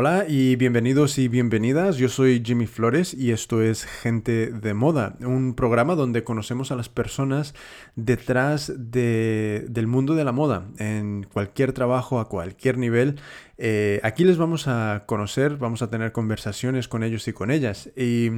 Hola y bienvenidos y bienvenidas. Yo soy Jimmy Flores y esto es Gente de Moda, un programa donde conocemos a las personas detrás del mundo de la moda, en cualquier trabajo, a cualquier nivel. Eh, aquí les vamos a conocer, vamos a tener conversaciones con ellos y con ellas. Y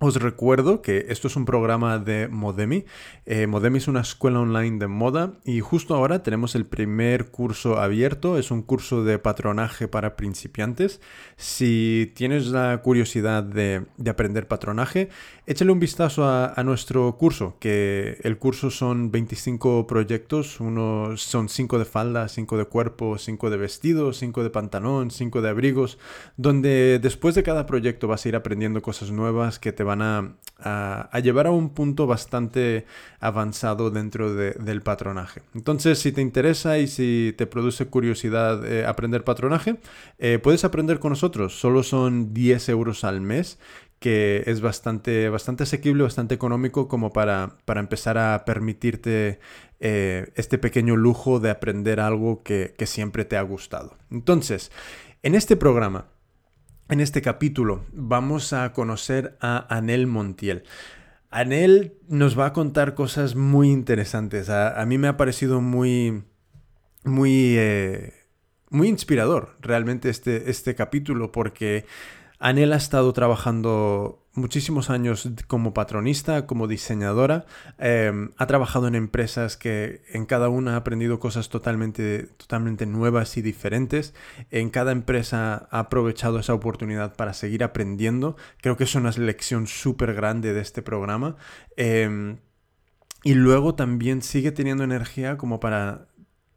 os recuerdo que esto es un programa de Modemi. Eh, Modemi es una escuela online de moda y justo ahora tenemos el primer curso abierto. Es un curso de patronaje para principiantes. Si tienes la curiosidad de, aprender patronaje, échale un vistazo a, nuestro curso, que el curso son 25 proyectos. Uno son 5 de falda, 5 de cuerpo, 5 de vestido, 5 de pantalón, 5 de abrigos, donde después de cada proyecto vas a ir aprendiendo cosas nuevas que te van a, llevar a un punto bastante avanzado dentro del patronaje. Entonces, si te interesa y si te produce curiosidad eh, aprender patronaje, eh, puedes aprender con nosotros. Solo son 10 euros al mes que es bastante, bastante asequible, bastante económico como para, para empezar a permitirte eh, este pequeño lujo de aprender algo que siempre te ha gustado. Entonces, en este programa en este capítulo vamos a conocer a Anel Montiel. Anel nos va a contar cosas muy interesantes. A, mí me ha parecido muy, muy, eh, muy inspirador realmente este, este capítulo porque Anel ha estado trabajando muchísimos años como patronista, como diseñadora. Em, ha trabajado en empresas que en cada una ha aprendido cosas totalmente, totalmente nuevas y diferentes. En cada empresa ha aprovechado esa oportunidad para seguir aprendiendo. Creo que es una lección súper grande de este programa. Em, y luego también sigue teniendo energía como para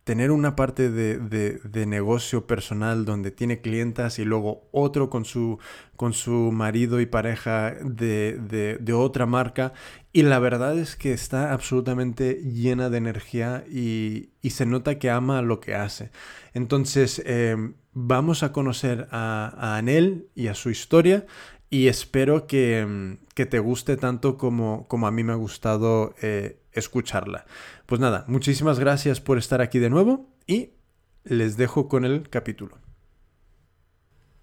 tener una parte de, negocio personal donde tiene clientas y luego otro con su, con su marido y pareja de, otra marca. Y la verdad es que está absolutamente llena de energía y, se nota que ama lo que hace. Entonces, em, vamos a conocer a, Anel y a su historia y espero que, em, te guste tanto como, como, a mí me ha gustado eh, escucharla. Pues nada, muchísimas gracias por estar aquí de nuevo y les dejo con el capítulo.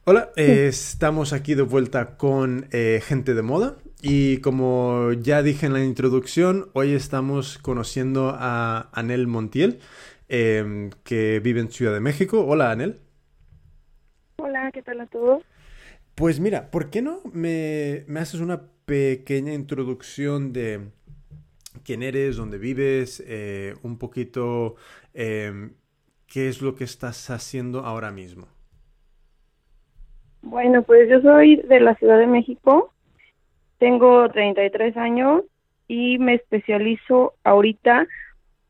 Hola, estamos aquí de vuelta con eh, gente de moda y como ya dije en la introducción, hoy estamos conociendo a Anel Montiel, em, que vive en Ciudad de México. Hola, Anel. Hola, ¿qué tal a todos? Pues mira, ¿por qué no me haces una pequeña introducción de quién eres, dónde vives, eh, un poquito em, qué es lo que estás haciendo ahora mismo. Bueno, pues yo soy de la Ciudad de México, tengo 33 años y me especializo ahorita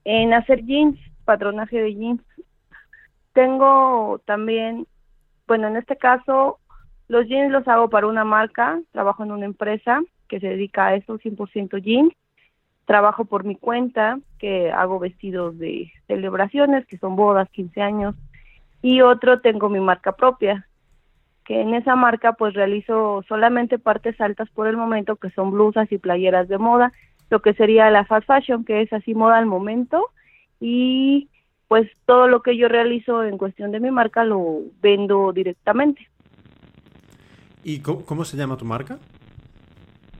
en hacer jeans, patronaje de jeans. Tengo también, bueno, en este caso, los jeans los hago para una marca, trabajo en una empresa que se dedica a eso, 100% jeans trabajo por mi cuenta, que hago vestidos de celebraciones, que son bodas, 15 años, y otro tengo mi marca propia, que en esa marca pues realizo solamente partes altas por el momento, que son blusas y playeras de moda, lo que sería la fast fashion, que es así moda al momento, y pues todo lo que yo realizo en cuestión de mi marca lo vendo directamente. ¿Y cómo, se llama tu marca?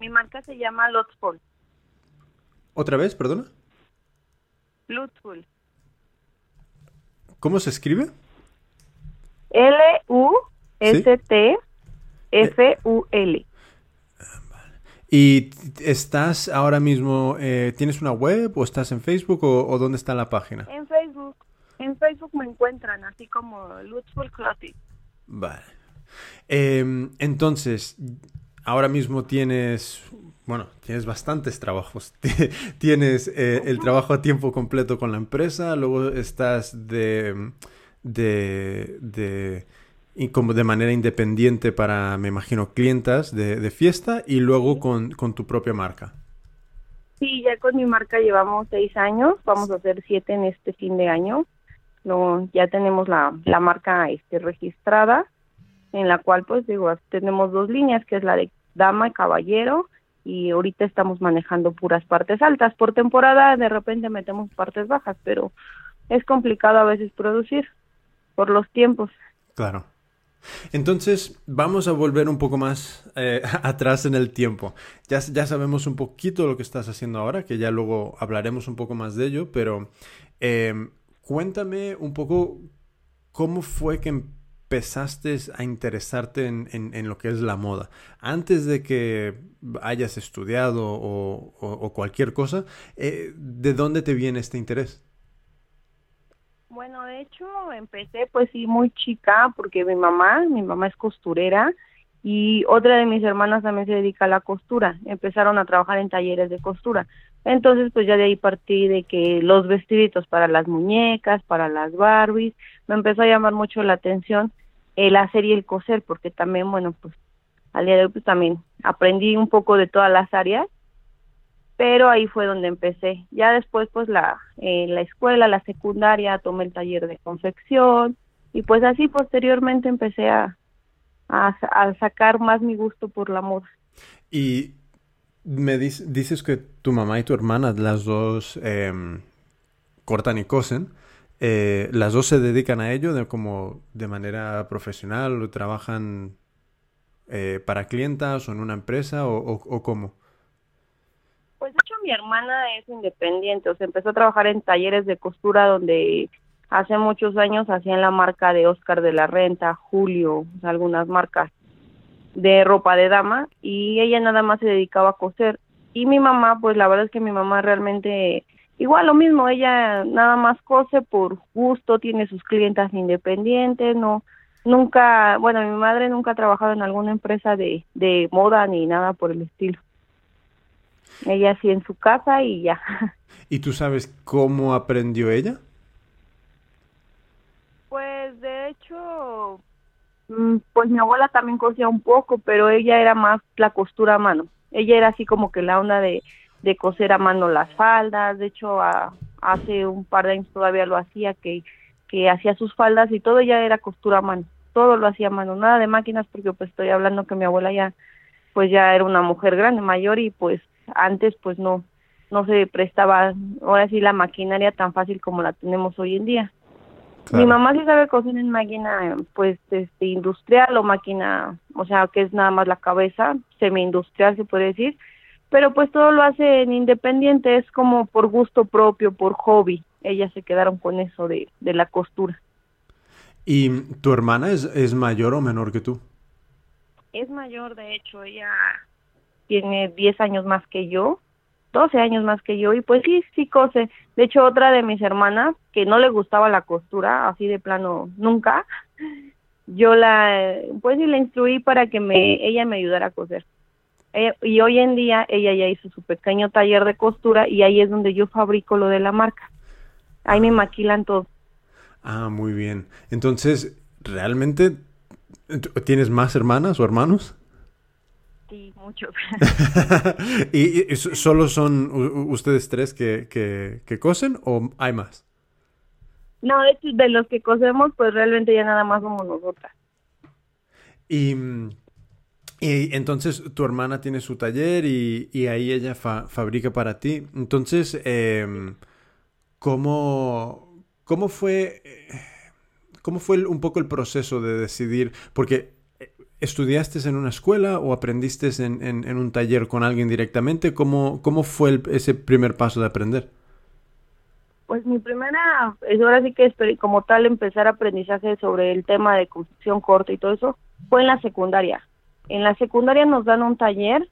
Mi marca se llama Lotsport. ¿Otra vez, perdona? Lutzful. ¿Cómo se escribe? L-U-S-T-F-U-L. ¿Y estás ahora mismo, eh, tienes una web o estás en Facebook o, dónde está la página? En Facebook. En Facebook me encuentran así como Lutzful Clothing. Vale. Em, entonces, ahora mismo tienes bueno, tienes bastantes trabajos. tienes eh, el trabajo a tiempo completo con la empresa, luego estás de, de, de, y como de manera independiente para, me imagino, clientas de, de fiesta y luego con, con, tu propia marca. Sí, ya con mi marca llevamos seis años, vamos a hacer siete en este fin de año. No, ya tenemos la, la marca este, registrada, en la cual pues digo, tenemos dos líneas, que es la de dama y caballero, y ahorita estamos manejando puras partes altas. Por temporada de repente metemos partes bajas, pero es complicado a veces producir por los tiempos. Claro. Entonces, vamos a volver un poco más eh, atrás en el tiempo. Ya, ya sabemos un poquito lo que estás haciendo ahora, que ya luego hablaremos un poco más de ello, pero em, cuéntame un poco cómo fue que empezaste a interesarte en, lo que es la moda. Antes de que hayas estudiado o, cualquier cosa, eh, ¿de dónde te viene este interés? Bueno, de hecho empecé pues sí muy chica porque mi mamá, mi mamá es costurera y otra de mis hermanas también se dedica a la costura. Empezaron a trabajar en talleres de costura. Entonces pues ya de ahí partí de que los vestiditos para las muñecas, para las Barbies, me empezó a llamar mucho la atención el hacer y el coser porque también bueno pues al día de hoy pues también aprendí un poco de todas las áreas pero ahí fue donde empecé. Ya después, pues la, la escuela, la secundaria, tomé el taller de confección y pues así posteriormente empecé a, a, sacar más mi gusto por la moda. Y me dices que tu mamá y tu hermana, las dos em, cortan y cosen. Eh, ¿Las dos se dedican a ello de, como de manera profesional o trabajan eh, para clientas o en una empresa o, o cómo? Pues de hecho mi hermana es independiente, o sea, empezó a trabajar en talleres de costura donde hace muchos años hacían la marca de Oscar de la Renta, Julio, algunas marcas de ropa de dama y ella nada más se dedicaba a coser. Y mi mamá, pues la verdad es que mi mamá realmente igual lo mismo, ella nada más cose por gusto, tiene sus clientas independientes, no nunca, bueno, mi madre nunca ha trabajado en alguna empresa de, de moda ni nada por el estilo. Ella sí en su casa y ya. ¿Y tú sabes cómo aprendió ella? Pues de hecho, pues mi abuela también cosía un poco, pero ella era más la costura a mano. Ella era así como que la onda de, de coser a mano las faldas. De hecho, hace un par de años todavía lo hacía, que, que hacía sus faldas y todo ella era costura a mano. Todo lo hacía a mano, nada de máquinas, porque pues estoy hablando que mi abuela ya, pues ya era una mujer grande, mayor y pues antes pues no no se prestaba ahora sí la maquinaria tan fácil como la tenemos hoy en día. Mi mamá sí sabe coser en máquina pues este industrial o máquina, o sea, que es nada más la cabeza, semi-industrial se puede decir, pero pues todo lo hace en independiente, es como por gusto propio, por hobby. Ellas se quedaron con eso de, de la costura. ¿Y tu hermana es, es mayor o menor que tú? Es mayor, de hecho, ella tiene 10 años más que yo, 12 años más que yo, y pues sí, sí cose. De hecho, otra de mis hermanas, que no le gustaba la costura, así de plano, nunca, yo la, pues sí, la instruí para que me, ella me ayudara a coser. Y hoy en día ella ya hizo su pequeño taller de costura y ahí es donde yo fabrico lo de la marca. Ahí me maquilan todo. Ah, muy bien. Entonces, ¿realmente tienes más hermanas o hermanos? Sí, muchos. ¿Y, solo son ustedes tres que, que, cosen o hay más? No, de de los que cosemos, pues realmente ya nada más somos nosotras. Y, y entonces tu hermana tiene su taller y, y ahí ella fabrica para ti. Entonces, eh, ¿cómo, ¿cómo fue... ¿Cómo fue un poco el proceso de decidir? Porque ¿Estudiaste en una escuela o aprendiste en, un taller con alguien directamente? ¿Cómo, cómo fue ese primer paso de aprender? Pues mi primera, ahora sí que como tal empezar aprendizaje sobre el tema de construcción corta y todo eso, fue en la secundaria. En la secundaria nos dan un taller,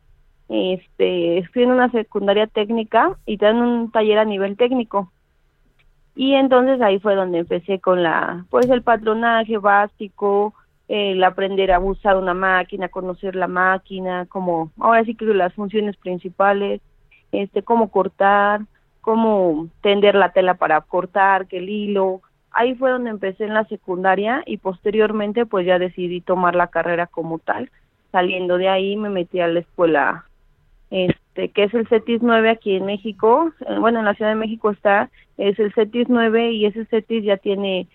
este, estoy en una secundaria técnica y te dan un taller a nivel técnico. Y entonces ahí fue donde empecé con la, pues el patronaje básico, el aprender a usar una máquina, conocer la máquina, como ahora sí que las funciones principales, este, cómo cortar, cómo tender la tela para cortar, que el hilo. Ahí fue donde empecé en la secundaria y posteriormente pues ya decidí tomar la carrera como tal. Saliendo de ahí me metí a la escuela este que es el CETIS 9 aquí en México. Eh, bueno, en la Ciudad de México está es el CETIS 9 y ese CETIS ya tiene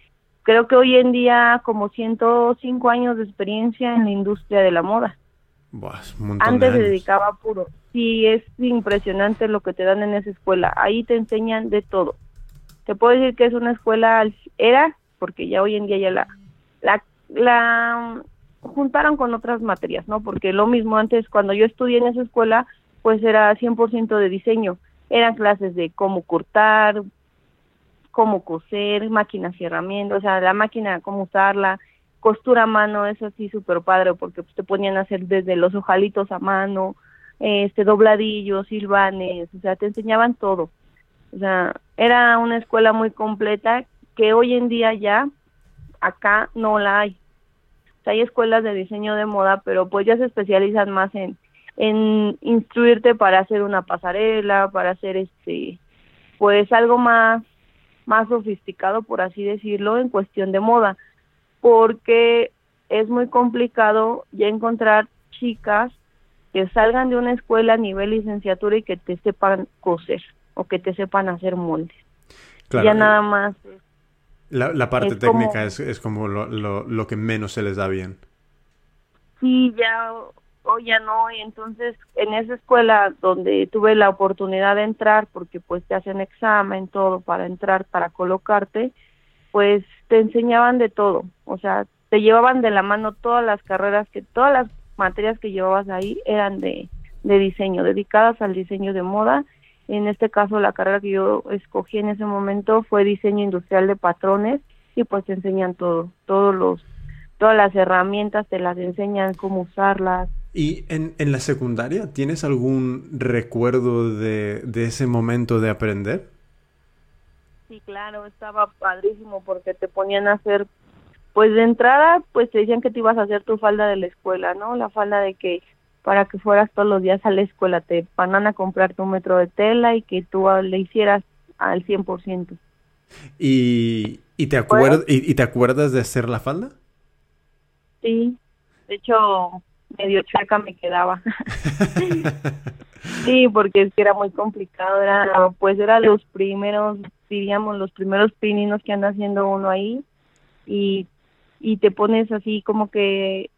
creo que hoy en día como 105 años de experiencia en la industria de la moda. Antes se dedicaba a puro. Sí, es impresionante lo que te dan en esa escuela. Ahí te enseñan de todo. Te puedo decir que es una escuela, era, porque ya hoy en día ya la, la, la juntaron con otras materias, ¿no? Porque lo mismo antes, cuando yo estudié en esa escuela, pues era 100% de diseño. Eran clases de cómo cortar, cómo coser, máquinas y herramientas, o sea, la máquina, cómo usarla, costura a mano, eso sí súper padre, porque pues, te ponían a hacer desde los ojalitos a mano, este dobladillos, silvanes, o sea, te enseñaban todo. O sea, era una escuela muy completa que hoy en día ya acá no la hay. O sea, hay escuelas de diseño de moda, pero pues ya se especializan más en en instruirte para hacer una pasarela, para hacer este pues algo más más sofisticado por así decirlo en cuestión de moda, porque es muy complicado ya encontrar chicas que salgan de una escuela a nivel licenciatura y que te sepan coser o que te sepan hacer moldes. ya nada más. La, parte técnica es, es como lo, lo, lo, que menos se les da bien. Sí, ya o ya no, y entonces en esa escuela donde tuve la oportunidad de entrar, porque pues te hacen examen, todo para entrar, para colocarte, pues te enseñaban de todo, o sea, te llevaban de la mano todas las carreras que, todas las materias que llevabas ahí eran de, de diseño, dedicadas al diseño de moda. En este caso, la carrera que yo escogí en ese momento fue diseño industrial de patrones y pues te enseñan todo, todos los, todas las herramientas te las enseñan cómo usarlas. ¿Y en, en la secundaria tienes algún recuerdo de, de ese momento de aprender? Sí, claro, estaba padrísimo porque te ponían a hacer pues de entrada, pues te decían que te ibas a hacer tu falda de la escuela, ¿no? La falda de que para que fueras todos los días a la escuela, te van a comprar tu metro de tela y que tú le hicieras al 100%. ¿Y, y, te acuerdas, y, te acuerdas de hacer la falda? Sí, de hecho, medio chueca me quedaba. sí, porque es que era muy complicado, era, pues era los primeros, diríamos, los primeros pininos que anda haciendo uno ahí y y te pones así como que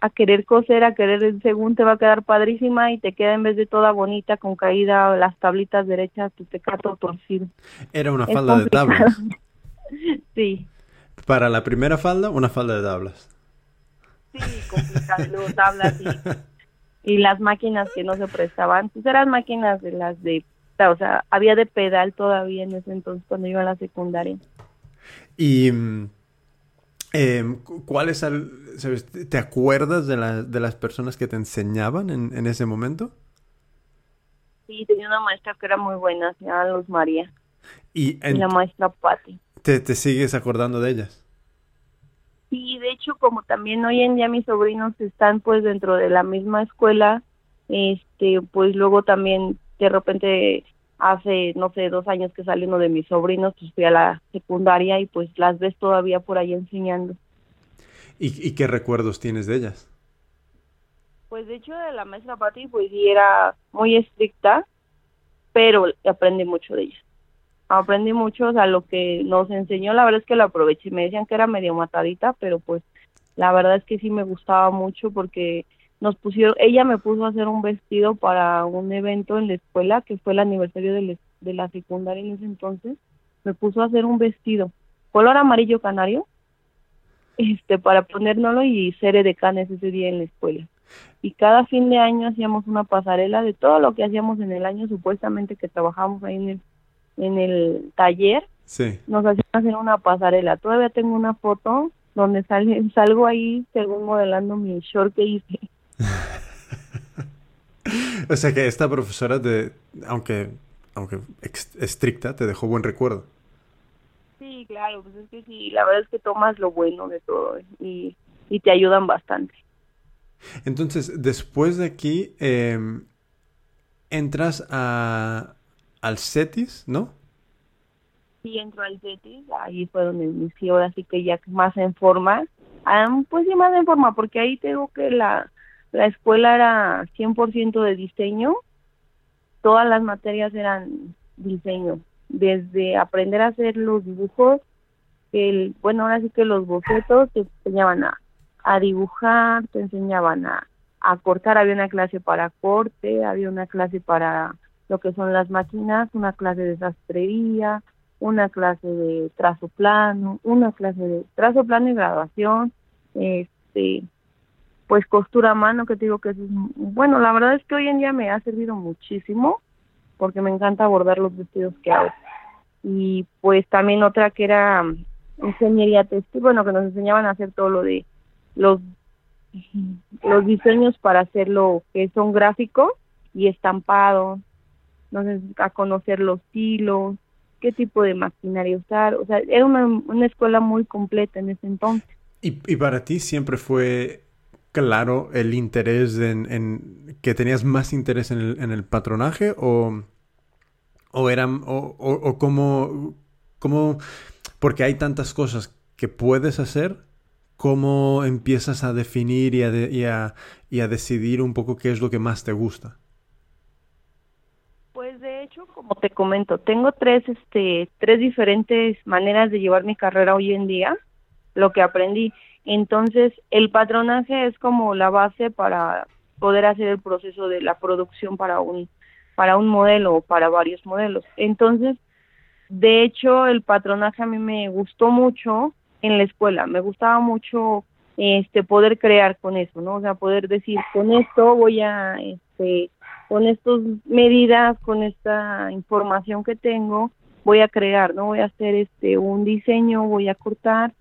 a querer coser, a querer según te va a quedar padrísima y te queda en vez de toda bonita con caída las tablitas derechas, te queda todo torcido. Era una falda de tablas. sí. Para la primera falda, una falda de tablas. Sí, complicado, tablas y, y las máquinas que no se prestaban, pues eran máquinas de las de, o sea, había de pedal todavía en ese entonces cuando iba a la secundaria. Y mm, eh, ¿Cuál es ¿Te acuerdas de, de las personas que te enseñaban en, en, ese momento? Sí, tenía una maestra que era muy buena, se llama Luz María. Y, la maestra Patti. ¿Te, ¿Te sigues acordando de ellas? Hecho, como también hoy en día mis sobrinos están pues dentro de la misma escuela, este, pues luego también de repente hace, no sé, dos años que sale uno de mis sobrinos, pues fui a la secundaria y pues las ves todavía por ahí enseñando. ¿Y, qué recuerdos tienes de ellas? Pues de hecho de la maestra Patti, pues sí era muy estricta, pero aprendí mucho de ella. Aprendí mucho, o sea, lo que nos enseñó, la verdad es que lo aproveché. Me decían que era medio matadita, pero pues la verdad es que sí me gustaba mucho porque nos pusieron, ella me puso a hacer un vestido para un evento en la escuela, que fue el aniversario de, de la secundaria en ese entonces, me puso a hacer un vestido, color amarillo canario, este, para ponérnoslo y ser edecanes ese día en la escuela. Y cada fin de año hacíamos una pasarela de todo lo que hacíamos en el año, supuestamente que trabajamos ahí en el, en el taller, sí. nos hacían hacer una pasarela. Todavía tengo una foto donde sale, salgo ahí según modelando mi short que hice. o sea que esta profesora, de, aunque, aunque estricta, te dejó buen recuerdo. Sí, claro, pues es que sí, la verdad es que tomas lo bueno de todo y, y te ayudan bastante. Entonces, después de aquí, em, entras a, al CETIS, ¿no? Sí, entro al CETIS, ahí fue donde inició, así que ya más en forma, pues sí, más en forma, porque ahí tengo que la, la escuela era 100% de diseño, todas las materias eran diseño, desde aprender a hacer los dibujos, el, bueno, ahora sí que los bocetos te enseñaban a, a dibujar, te enseñaban a, a cortar, había una clase para corte, había una clase para lo que son las máquinas, una clase de sastrería, una clase de trazo plano, una clase de trazo plano y graduación, este, pues costura a mano, que te digo que es, bueno, la verdad es que hoy en día me ha servido muchísimo porque me encanta bordar los vestidos que hago. Y pues también otra que era mm, ingeniería textil, bueno, que nos enseñaban a hacer todo lo de los los diseños para hacer lo que son gráficos y estampados, nos a conocer los hilos, qué tipo de maquinaria usar, o sea, era una, una escuela muy completa en ese entonces. ¿Y, y para ti siempre fue claro el interés en, que tenías más interés en el, en el patronaje o, o eran o, o, cómo, porque hay tantas cosas que puedes hacer cómo empiezas a definir y a, y, a, y a, decidir un poco qué es lo que más te gusta? Pues de hecho, como te comento, tengo tres, este, tres diferentes maneras de llevar mi carrera hoy en día, lo que aprendí. Entonces, el patronaje es como la base para poder hacer el proceso de la producción para un para un modelo o para varios modelos. Entonces, de hecho, el patronaje a mí me gustó mucho en la escuela. Me gustaba mucho este poder crear con eso, ¿no? O sea, poder decir, con esto voy a este con estas medidas, con esta información que tengo, voy a crear, ¿no? Voy a hacer este un diseño, voy a cortar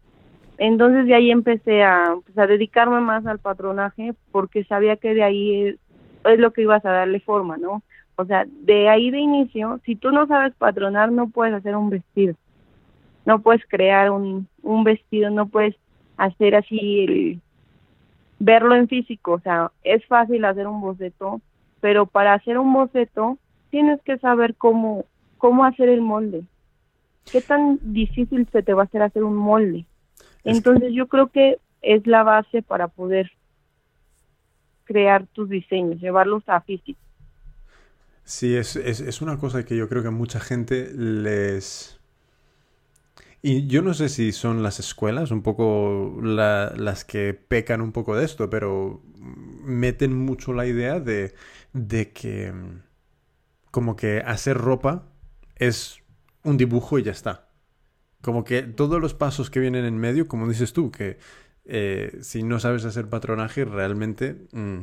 entonces de ahí empecé a, pues, a dedicarme más al patronaje porque sabía que de ahí es, lo que ibas a darle forma, ¿no? O sea, de ahí de inicio, si tú no sabes patronar, no puedes hacer un vestido, no puedes crear un, un vestido, no puedes hacer así el verlo en físico, o sea, es fácil hacer un boceto, pero para hacer un boceto tienes que saber cómo cómo hacer el molde. ¿Qué tan difícil se te va a hacer hacer un molde? Entonces yo creo que es la base para poder crear tus diseños, llevarlos a físico. Sí, es, es, una cosa que yo creo que a mucha gente les... Y yo no sé si son las escuelas un poco las que pecan un poco de esto, pero meten mucho la idea de, de que como que hacer ropa es un dibujo y ya está. Como que todos los pasos que vienen en medio, como dices tú, que eh, si no sabes hacer patronaje, realmente mm,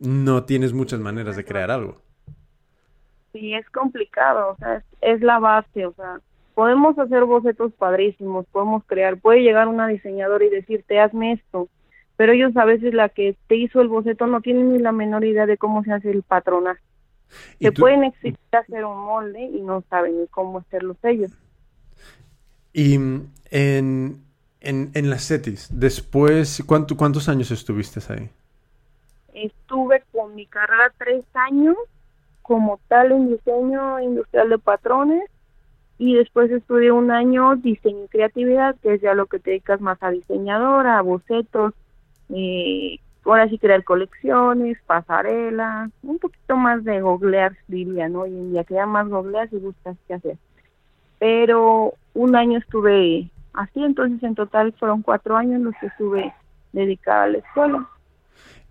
no tienes muchas maneras de crear algo. Sí, es complicado, o sea, es, la base, o sea, podemos hacer bocetos padrísimos, podemos crear, puede llegar una diseñadora y decirte, hazme esto, pero ellos a veces la que te hizo el boceto no tienen ni la menor idea de cómo se hace el patronaje. Se pueden exigir hacer un molde y no saben ni cómo hacerlo ellos. Y en, en, las CETIS, después, ¿cuánto, ¿cuántos años estuviste ahí? Estuve con mi carrera tres años como tal en diseño industrial de patrones y después estudié un año diseño y creatividad, que es ya lo que te dedicas más a diseñadora, a bocetos, eh, ahora sí crear colecciones, pasarelas, un poquito más de googlear, diría, ¿no? Hoy en día que ya más googleas y buscas qué hacer pero un año estuve así, entonces en total fueron cuatro años los que estuve dedicada a la escuela.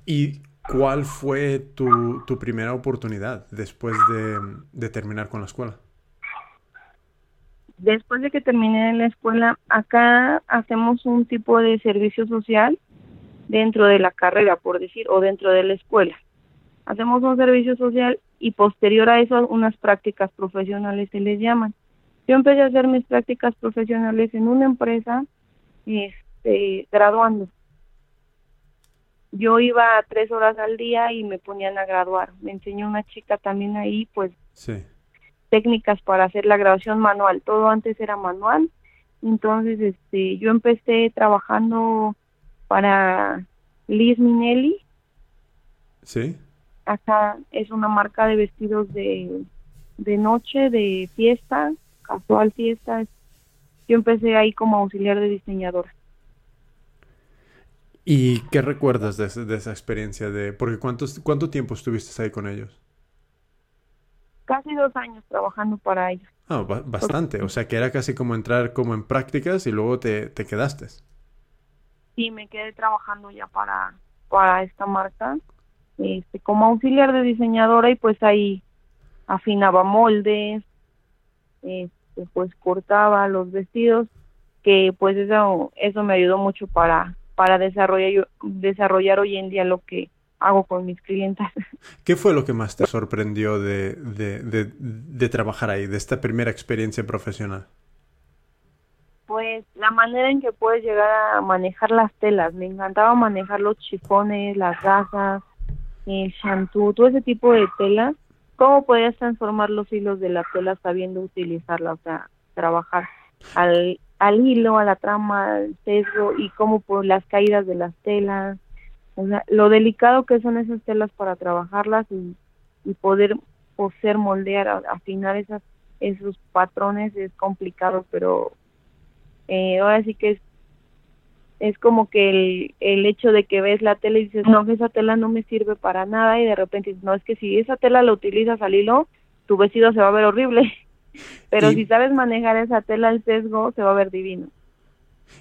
¿Y cuál fue tu, tu primera oportunidad después de, de, terminar con la escuela? Después de que terminé la escuela, acá hacemos un tipo de servicio social dentro de la carrera, por decir, o dentro de la escuela. Hacemos un servicio social y posterior a eso unas prácticas profesionales se les llaman. Yo empecé a hacer mis prácticas profesionales en una empresa, este, graduando. Yo iba tres horas al día y me ponían a graduar. Me enseñó una chica también ahí, pues, técnicas para hacer la graduación manual. Todo antes era manual. Entonces, este, yo empecé trabajando para Liz Minelli. Sí. Acá es una marca de vestidos de, de noche, de fiesta, casual fiesta. Yo empecé ahí como auxiliar de diseñadora. ¿Y qué recuerdas de, esa experiencia? de Porque ¿cuántos, ¿cuánto tiempo estuviste ahí con ellos? Casi dos años trabajando para ellos. Ah, bastante. O sea que era casi como entrar como en prácticas y luego te, te quedaste. Sí, me quedé trabajando ya para, para esta marca este, como auxiliar de diseñadora y pues ahí afinaba moldes, este, pues cortaba los vestidos, que pues eso, eso me ayudó mucho para para desarrollar, desarrollar hoy en día lo que hago con mis clientes. ¿Qué fue lo que más te sorprendió de, de, de, trabajar ahí, de esta primera experiencia profesional? Pues la manera en que puedes llegar a manejar las telas. Me encantaba manejar los chifones, las gasas, el shampoo, todo ese tipo de telas. ¿Cómo podías transformar los hilos de la tela sabiendo utilizarla? O sea, trabajar al, al hilo, a la trama, al sesgo y cómo por las caídas de las telas o sea, lo delicado que son esas telas para trabajarlas y, poder poder moldear, afinar esas, esos patrones es complicado, pero eh, ahora sí que es es como que el, el hecho de que ves la tela y dices, no, esa tela no me sirve para nada y de repente no, es que si esa tela la utilizas al hilo, tu vestido se va a ver horrible, pero si sabes manejar esa tela al sesgo, se va a ver divino.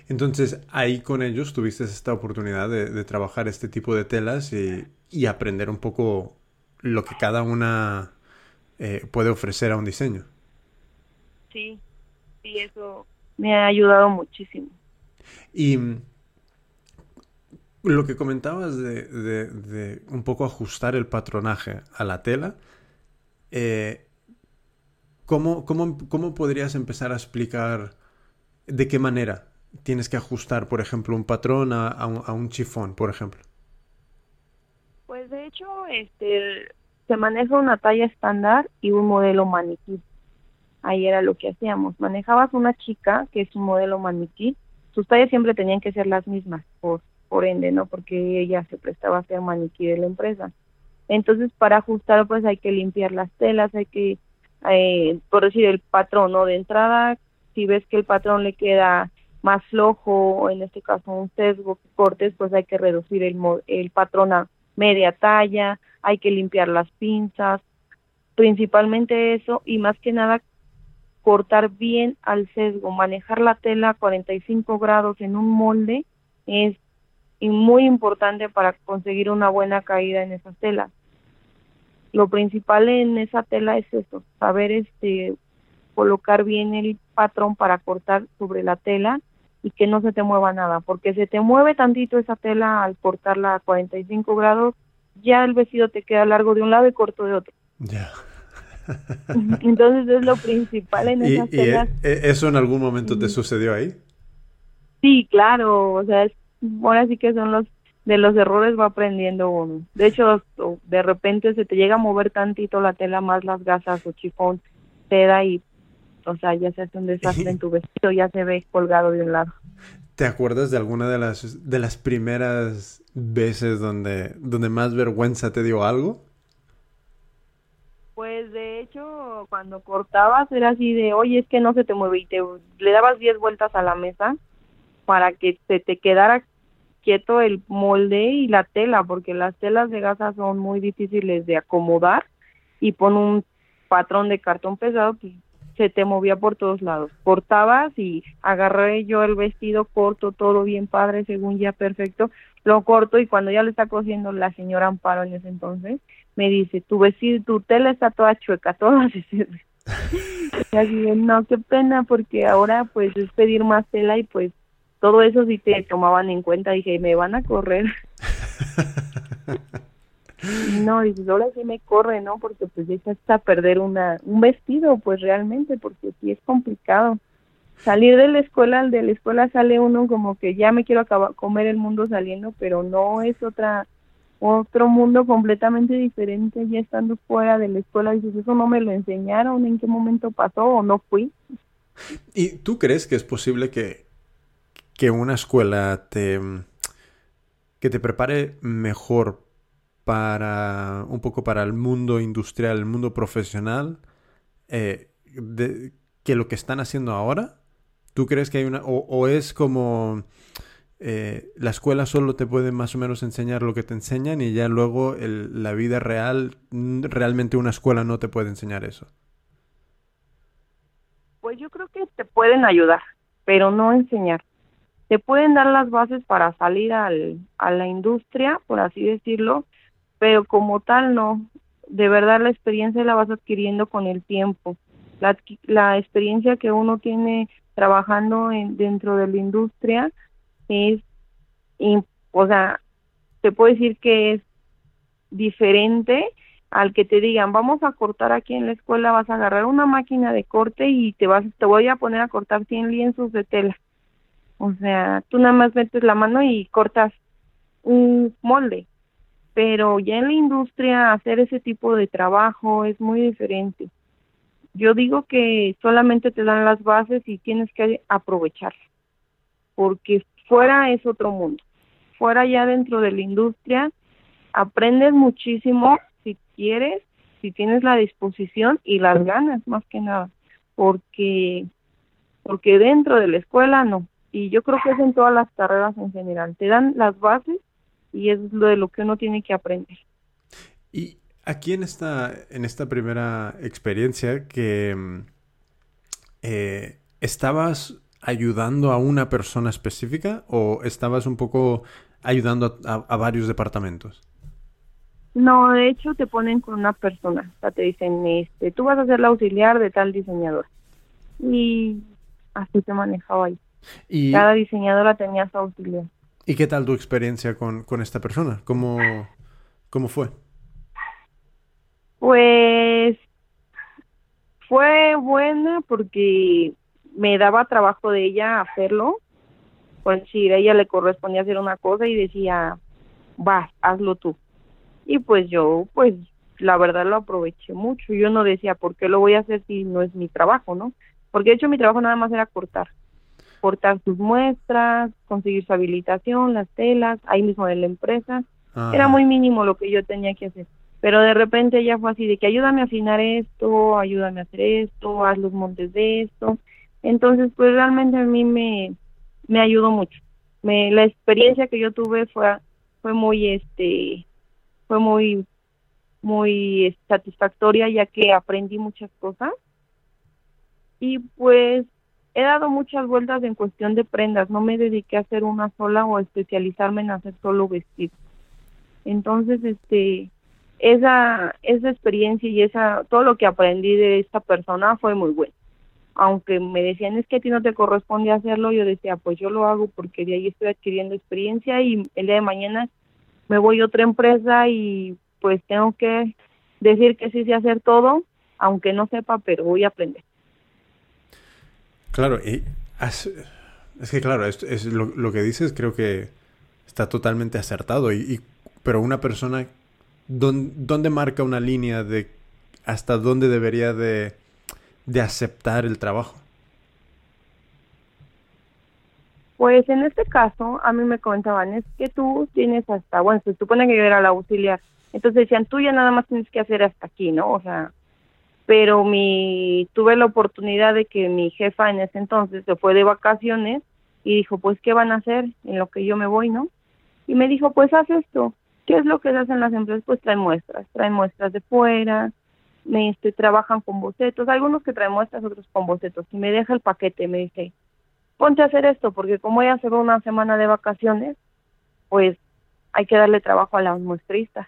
Entonces, ahí con ellos tuviste esta oportunidad de, trabajar este tipo de telas y, aprender un poco lo que cada una eh, puede ofrecer a un diseño. Sí, sí, eso me ha ayudado muchísimo. Y lo que comentabas de, un poco ajustar el patronaje a la tela, eh, ¿cómo, cómo podrías empezar a explicar de qué manera tienes que ajustar, por ejemplo, un patrón a, un, chifón, por ejemplo? Pues de hecho, este, se maneja una talla estándar y un modelo maniquí. Ahí era lo que hacíamos. Manejabas una chica, que es un modelo maniquí. Sus tallas siempre tenían que ser las mismas, por, por ende, ¿no? Porque ella se prestaba a ser maniquí de la empresa. Entonces, para ajustar, pues hay que limpiar las telas, hay que, eh, por decir, el patrón, ¿no? De entrada, si ves que el patrón le queda más flojo, en este caso un sesgo cortes, pues hay que reducir el, el patrón a media talla, hay que limpiar las pinzas, principalmente eso y más que nada cortar bien al sesgo, manejar la tela a 45 grados en un molde es muy importante para conseguir una buena caída en esa tela. Lo principal en esa tela es eso, saber este colocar bien el patrón para cortar sobre la tela y que no se te mueva nada, porque se te mueve tantito esa tela al cortarla a 45 grados, ya el vestido te queda largo de un lado y corto de otro. Ya. Entonces es lo principal en esas. ¿Y e, ¿Eso en algún momento te sucedió ahí? Sí, claro, o sea, ahora sí que son los de los errores va aprendiendo uno. De hecho, de repente se te llega a mover tantito la tela más las gasas o chifón, seda y o sea, ya se hace un desastre en tu vestido, ya se ve colgado de un lado. ¿Te acuerdas de alguna de las, de las primeras veces donde, donde más vergüenza te dio algo? Pues de hecho, cuando cortabas era así de, oye, es que no se te mueve y te le dabas 10 vueltas a la mesa para que se te quedara quieto el molde y la tela, porque las telas de gasa son muy difíciles de acomodar y pon un patrón de cartón pesado, pues se te movía por todos lados. Cortabas y agarré yo el vestido corto, todo bien padre, según ya perfecto, lo corto y cuando ya le está cosiendo la señora Amparo en ese entonces, me dice, tu vestido, tu tela está toda chueca, toda así. no, qué pena, porque ahora pues es pedir más tela y pues todo eso sí te tomaban en cuenta, dije, me van a correr. No, y ahora sí me corre, ¿no? Porque pues ya está perder una, un vestido, pues realmente, porque sí es complicado. Salir de la escuela, de la escuela sale uno como que ya me quiero acabar, comer el mundo saliendo, pero no es otra, otro mundo completamente diferente ya estando fuera de la escuela. Dices, eso no me lo enseñaron, en qué momento pasó o no fui. ¿Y tú crees que es posible que, que una escuela te, que te prepare mejor para un poco para el mundo industrial, el mundo profesional, eh, que lo que están haciendo ahora? ¿Tú crees que hay una... o, es como... Eh, la escuela solo te puede más o menos enseñar lo que te enseñan y ya luego la vida real, realmente una escuela no te puede enseñar eso. Pues yo creo que te pueden ayudar, pero no enseñar. Te pueden dar las bases para salir al, a la industria, por así decirlo, pero como tal no. De verdad la experiencia la vas adquiriendo con el tiempo. La, la experiencia que uno tiene trabajando en, dentro de la industria es o sea, te puedo decir que es diferente al que te digan, vamos a cortar aquí en la escuela, vas a agarrar una máquina de corte y te vas, te voy a poner a cortar 100 lienzos de tela. O sea, tú nada más metes la mano y cortas un molde. Pero ya en la industria hacer ese tipo de trabajo es muy diferente. Yo digo que solamente te dan las bases y tienes que aprovecharlas, porque fuera es otro mundo. Fuera ya dentro de la industria aprendes muchísimo si quieres, si tienes la disposición y las ganas más que nada, porque porque dentro de la escuela no. Y yo creo que es en todas las carreras en general. Te dan las bases y es lo de lo que uno tiene que aprender. Y aquí en esta, en esta primera experiencia que eh, estabas ayudando a una persona específica o estabas un poco ayudando a, varios departamentos? No, de hecho te ponen con una persona, o sea, te dicen, este, tú vas a ser la auxiliar de tal diseñador. Y así te manejaba ahí. Y... Cada diseñadora tenía su auxiliar. ¿Y qué tal tu experiencia con, con esta persona? ¿Cómo, ¿Cómo fue? Pues fue buena porque me daba trabajo de ella hacerlo. Pues si a ella le correspondía hacer una cosa y decía, vas, hazlo tú. Y pues yo, pues la verdad lo aproveché mucho. Yo no decía, ¿por qué lo voy a hacer si no es mi trabajo, no? Porque de hecho mi trabajo nada más era cortar cortar sus muestras, conseguir su habilitación, las telas, ahí mismo de la empresa. Era muy mínimo lo que yo tenía que hacer. Pero de repente ella fue así de que ayúdame a afinar esto, ayúdame a hacer esto, haz los montes de esto. Entonces, pues realmente a mí me, me ayudó mucho. Me, la experiencia que yo tuve fue, fue muy, este, fue muy, muy satisfactoria ya que aprendí muchas cosas. Y pues he dado muchas vueltas en cuestión de prendas, no me dediqué a hacer una sola o a especializarme en hacer solo vestidos. Entonces, este, esa, esa experiencia y esa, todo lo que aprendí de esta persona fue muy bueno. Aunque me decían es que a ti no te corresponde hacerlo, yo decía, pues yo lo hago porque de ahí estoy adquiriendo experiencia y el día de mañana me voy a otra empresa y pues tengo que decir que sí sé hacer todo, aunque no sepa, pero voy a aprender. Claro, y es que claro, es, es lo, que dices creo que está totalmente acertado, y, pero una persona, ¿dónde, marca una línea de hasta dónde debería de, de aceptar el trabajo? Pues en este caso, a mí me comentaban, es que tú tienes hasta, bueno, se supone que yo era la auxiliar, entonces decían, tú ya nada más tienes que hacer hasta aquí, ¿no? O sea, pero mi tuve la oportunidad de que mi jefa en ese entonces se fue de vacaciones y dijo, pues, ¿qué van a hacer en lo que yo me voy, no? Y me dijo, pues, haz esto. ¿Qué es lo que hacen las empresas? Pues traen muestras, traen muestras de fuera, me este, trabajan con bocetos, algunos que traen muestras, otros con bocetos. Y me deja el paquete, me dice, ponte a hacer esto, porque como ella se va una semana de vacaciones, pues hay que darle trabajo a las muestristas.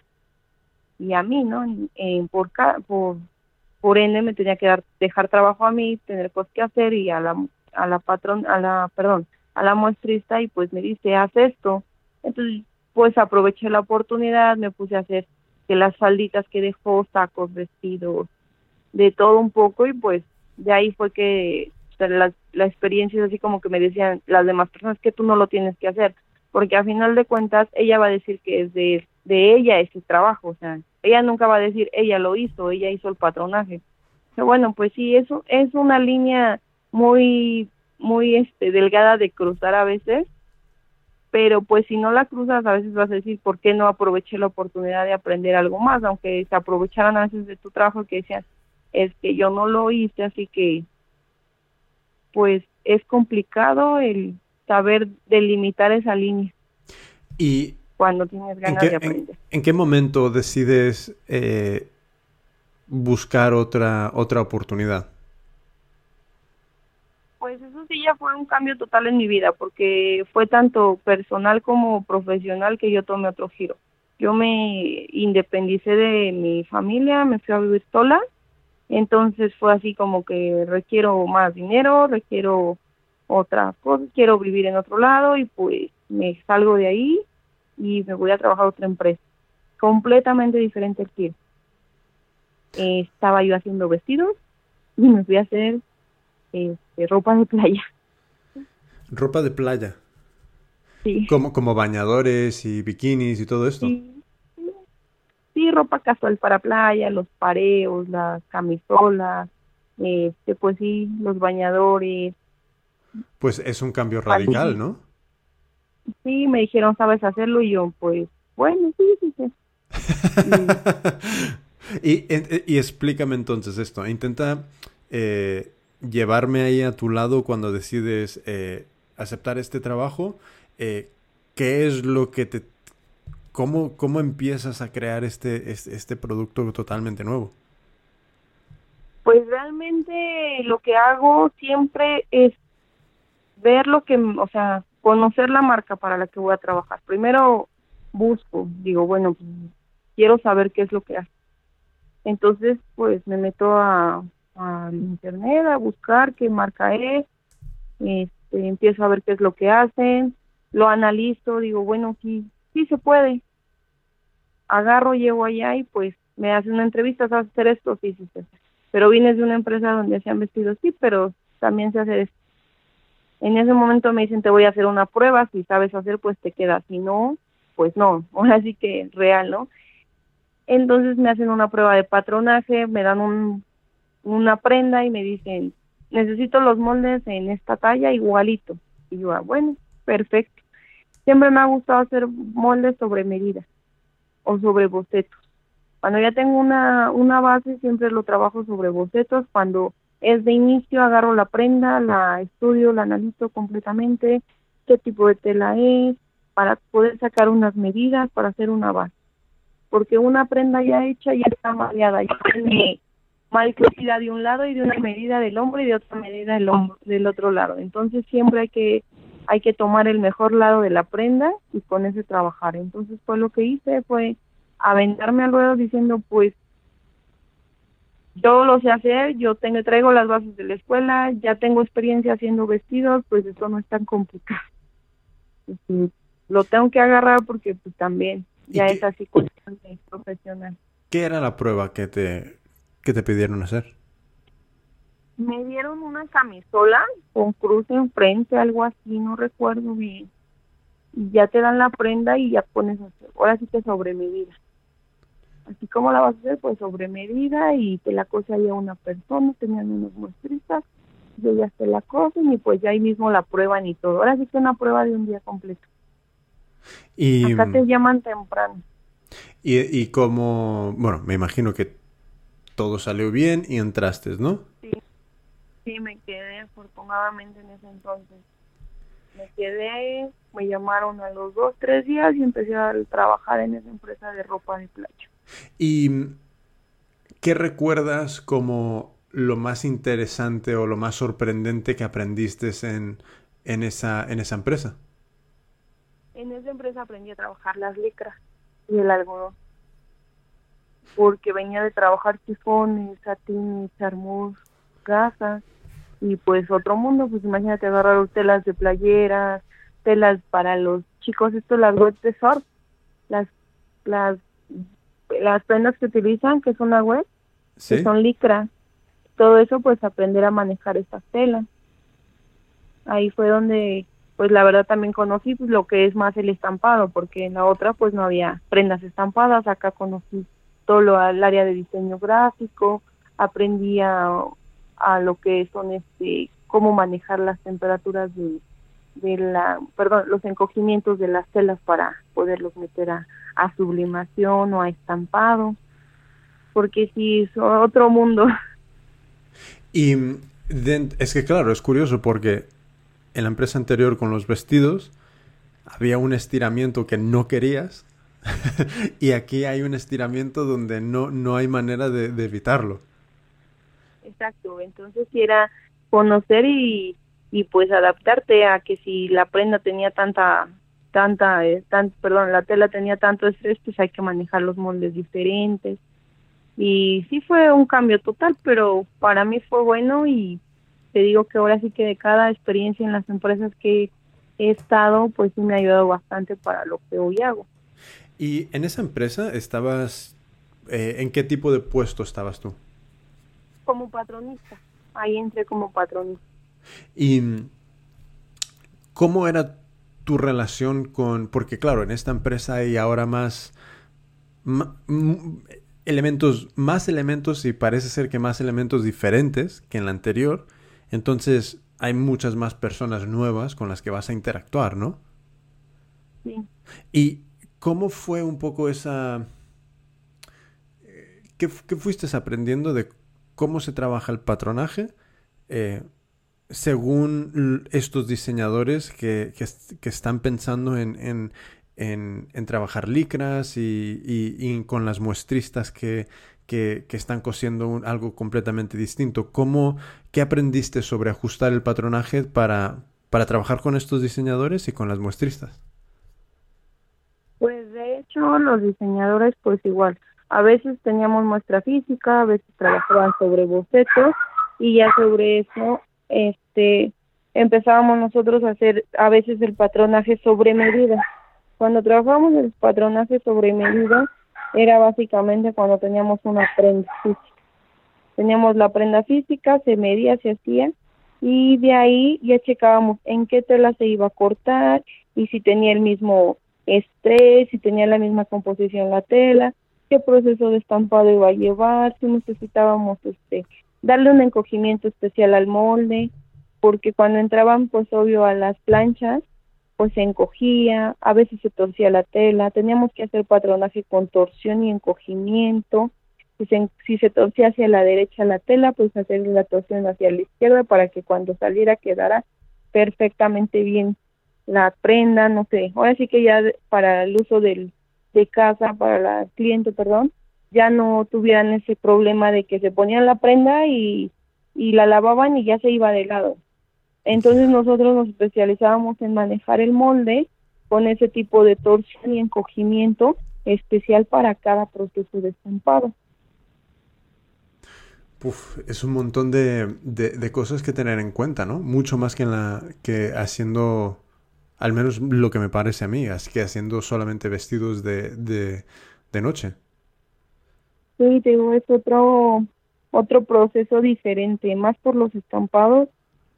Y a mí, ¿no? En, por, por por ende me tenía que dar, dejar trabajo a mí, tener cosas que hacer y a la, a la patrón, a la, perdón, a la muestrista y pues me dice, haz esto. Entonces, pues aproveché la oportunidad, me puse a hacer que las falditas que dejó, sacos, vestidos, de todo un poco y pues de ahí fue que la, la experiencia es así como que me decían las demás personas que tú no lo tienes que hacer, porque a final de cuentas ella va a decir que es de, de ella ese trabajo, o sea, ella nunca va a decir, ella lo hizo, ella hizo el patronaje. Pero bueno, pues sí, eso es una línea muy, muy este, delgada de cruzar a veces, pero pues si no la cruzas a veces vas a decir, ¿por qué no aproveché la oportunidad de aprender algo más? Aunque se aprovecharan a veces de tu trabajo que decían, es que yo no lo hice, así que pues es complicado el saber delimitar esa línea. Y cuando tienes ganas de aprender. En, qué momento decides eh, buscar otra, otra oportunidad? Pues eso sí ya fue un cambio total en mi vida, porque fue tanto personal como profesional que yo tomé otro giro. Yo me independicé de mi familia, me fui a vivir sola, entonces fue así como que requiero más dinero, requiero otra cosa, quiero vivir en otro lado y pues me salgo de ahí y me voy a trabajar a otra empresa, completamente diferente al que estaba yo haciendo vestidos y me fui a hacer este, ropa de playa. Ropa de playa. Sí. Como, como bañadores y bikinis y todo esto. Sí, sí, ropa casual para playa, los pareos, las camisolas, este, pues sí, los bañadores. Pues es un cambio radical, ¿no? Sí, me dijeron, ¿sabes hacerlo? Y yo, pues, bueno, sí, sí, sí. y, y, explícame entonces esto. Intenta eh, llevarme ahí a tu lado cuando decides eh, aceptar este trabajo. Eh, ¿Qué es lo que te... Cómo, ¿Cómo empiezas a crear este, este, este producto totalmente nuevo? Pues realmente lo que hago siempre es ver lo que, o sea, conocer la marca para la que voy a trabajar. Primero busco, digo, bueno, quiero saber qué es lo que hace. Entonces, pues me meto a, a internet a buscar qué marca es, este, empiezo a ver qué es lo que hacen, lo analizo, digo, bueno, sí, sí se puede. Agarro, llego allá y pues me hacen una entrevista, ¿sabes hacer esto? Sí, sí, sí. Pero vienes de una empresa donde se han vestido, sí, pero también se hace esto. En ese momento me dicen, te voy a hacer una prueba, si sabes hacer, pues te quedas, si no, pues no, ahora sí que real, ¿no? Entonces me hacen una prueba de patronaje, me dan un, una prenda y me dicen, necesito los moldes en esta talla igualito. Y yo, ah, bueno, perfecto. Siempre me ha gustado hacer moldes sobre medida o sobre bocetos. Cuando ya tengo una, una base, siempre lo trabajo sobre bocetos. Cuando es de inicio, agarro la prenda, la estudio, la analizo completamente, qué tipo de tela es, para poder sacar unas medidas, para hacer una base. Porque una prenda ya hecha ya está mareada, ya mal cosida de un lado y de una medida del hombro y de otra medida del hombro, del otro lado. Entonces siempre hay que hay que tomar el mejor lado de la prenda y con ese trabajar. Entonces, pues lo que hice fue aventarme al ruedo diciendo, pues, yo lo sé hacer, yo tengo, traigo las bases de la escuela, ya tengo experiencia haciendo vestidos, pues eso no es tan complicado. Lo tengo que agarrar porque pues también ya es así cuestión profesional. ¿Qué era la prueba que te, que te pidieron hacer? me dieron una camisola con cruz enfrente, algo así, no recuerdo bien. Y ya te dan la prenda y ya pones, ahora sí que sobre medida. Así como la vas a hacer, pues sobre medida y te la cose ahí a una persona, tenían unos muestritas, y ellas te la cosen y pues ya ahí mismo la prueban y todo. Ahora sí que una prueba de un día completo. Y, Acá te llaman temprano. Y, y como, bueno, me imagino que todo salió bien y entraste, ¿no? Sí. Sí, me quedé afortunadamente en ese entonces. Me quedé, me llamaron a los dos, tres días y empecé a trabajar en esa empresa de ropa de playa. ¿Y qué recuerdas como lo más interesante o lo más sorprendente que aprendiste en, en, esa, en esa empresa? En esa empresa aprendí a trabajar las licras y el algodón. Porque venía de trabajar chifones, satines, charmús, gasas y pues otro mundo, pues imagínate agarrar telas de playeras, telas para los chicos, esto las web de surf, las las las prendas que utilizan, que son la web, que son licra, todo eso pues aprender a manejar estas telas. Ahí fue donde pues la verdad también conocí pues, lo que es más el estampado, porque en la otra pues no había prendas estampadas, acá conocí todo lo, el área de diseño gráfico, aprendí a a lo que son este cómo manejar las temperaturas de, de la perdón los encogimientos de las telas para poderlos meter a, a sublimación o a estampado porque si es otro mundo. Y es que claro es curioso porque en la empresa anterior con los vestidos había un estiramiento que no querías y aquí hay un estiramiento donde no, no hay manera de evitarlo exacto. Entonces era conocer y, y pues adaptarte a que si la prenda tenía tanta tanta eh, perdón la tela tenía tanto estrés pues hay que manejar los moldes diferentes y sí fue un cambio total pero para mí fue bueno y te digo que ahora sí que de cada experiencia en las empresas que he estado, pues sí me ha ayudado bastante para lo que hoy hago. ¿Y en esa empresa estabas, eh, en qué tipo de puesto estabas tú? Como patronista, ahí entré como patronista. ¿Y cómo era tu relación con, porque claro, en esta empresa hay ahora más, elementos, más elementos y parece ser que más elementos diferentes que en la anterior, entonces hay muchas más personas nuevas con las que vas a interactuar, ¿no? Sí. ¿Y cómo fue un poco esa... ¿Qué, fuiste aprendiendo de cómo se trabaja el patronaje? Eh, según estos diseñadores que, están pensando en, trabajar licras y, con las muestristas que, están cosiendo algo completamente distinto. ¿Cómo, ¿Qué aprendiste sobre ajustar el patronaje para, para trabajar con estos diseñadores y con las muestristas? Los diseñadores pues igual, a veces teníamos muestra física, a veces trabajaban sobre bocetos y ya sobre eso este empezábamos nosotros a hacer a veces el patronaje sobre medida. Cuando trabajábamos el patronaje sobre medida era básicamente cuando teníamos una prenda física. Teníamos la prenda física, se medía, se hacía y de ahí ya checábamos en qué tela se iba a cortar y si tenía el mismo estrés, si tenía la misma composición la tela, qué proceso de estampado iba a llevar, si necesitábamos este darle un encogimiento especial al molde, porque cuando entraban, pues obvio, a las planchas, pues se encogía, a veces se torcía la tela, teníamos que hacer patronaje con torsión y encogimiento, si se, si se torcía hacia la derecha la tela, pues hacer la torsión hacia la izquierda para que cuando saliera quedara perfectamente bien la prenda, no sé, ahora sí que ya para el uso del, de casa, para la cliente, perdón, ya no tuvieran ese problema de que se ponían la prenda y, y la lavaban y ya se iba de lado. Entonces nosotros nos especializábamos en manejar el molde con ese tipo de torsión y encogimiento especial para cada proceso de estampado. Uf, es un montón de, de, cosas que tener en cuenta, ¿no? Mucho más que, en la, que haciendo, al menos lo que me parece a mí, es que haciendo solamente vestidos de, de, de noche. Sí, digo, es otro, otro proceso diferente, más por los estampados,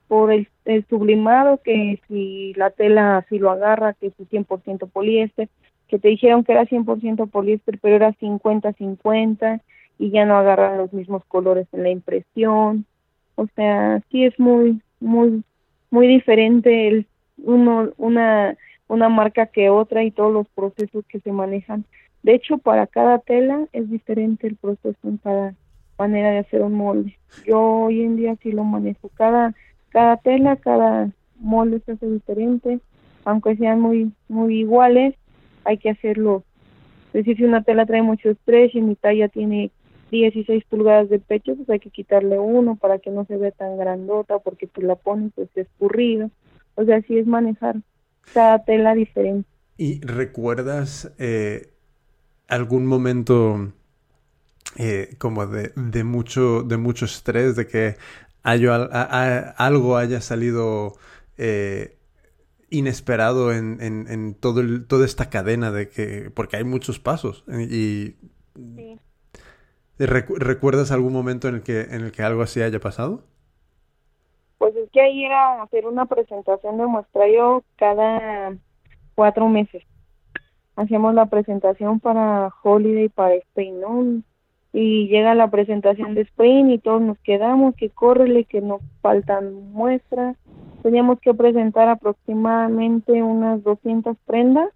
por el, sublimado, que si la tela si lo agarra, que es 100% poliéster, que te dijeron que era 100% poliéster, pero era 50-50 y ya no agarran los mismos colores en la impresión. O sea, sí es muy, muy, muy diferente el uno, una, una marca que otra y todos los procesos que se manejan de hecho, para cada tela es diferente el proceso en cada manera de hacer un molde. Yo hoy en día sí lo manejo. Cada, cada tela, cada molde se hace diferente, aunque sean muy, muy iguales, hay que hacerlo. Es decir, si una tela trae mucho estrés y mi talla tiene 16 pulgadas de pecho, pues hay que quitarle uno para que no se vea tan grandota, porque tú la pones pues escurrido. O sea, así es manejar cada tela diferente. ¿Y recuerdas eh, algún momento eh, como de, de, mucho, de mucho estrés, de que algo haya salido eh, inesperado en, en, todo toda esta cadena de que, porque hay muchos pasos. ¿Recuerdas algún momento en el que en el que algo así haya pasado? Que ahí era hacer una presentación de muestrario cada cuatro meses hacíamos la presentación para Holiday, para Spain. Y llega la presentación de Spain y todos nos quedamos, que córrele, que nos faltan muestras. Teníamos que presentar aproximadamente unas 200 prendas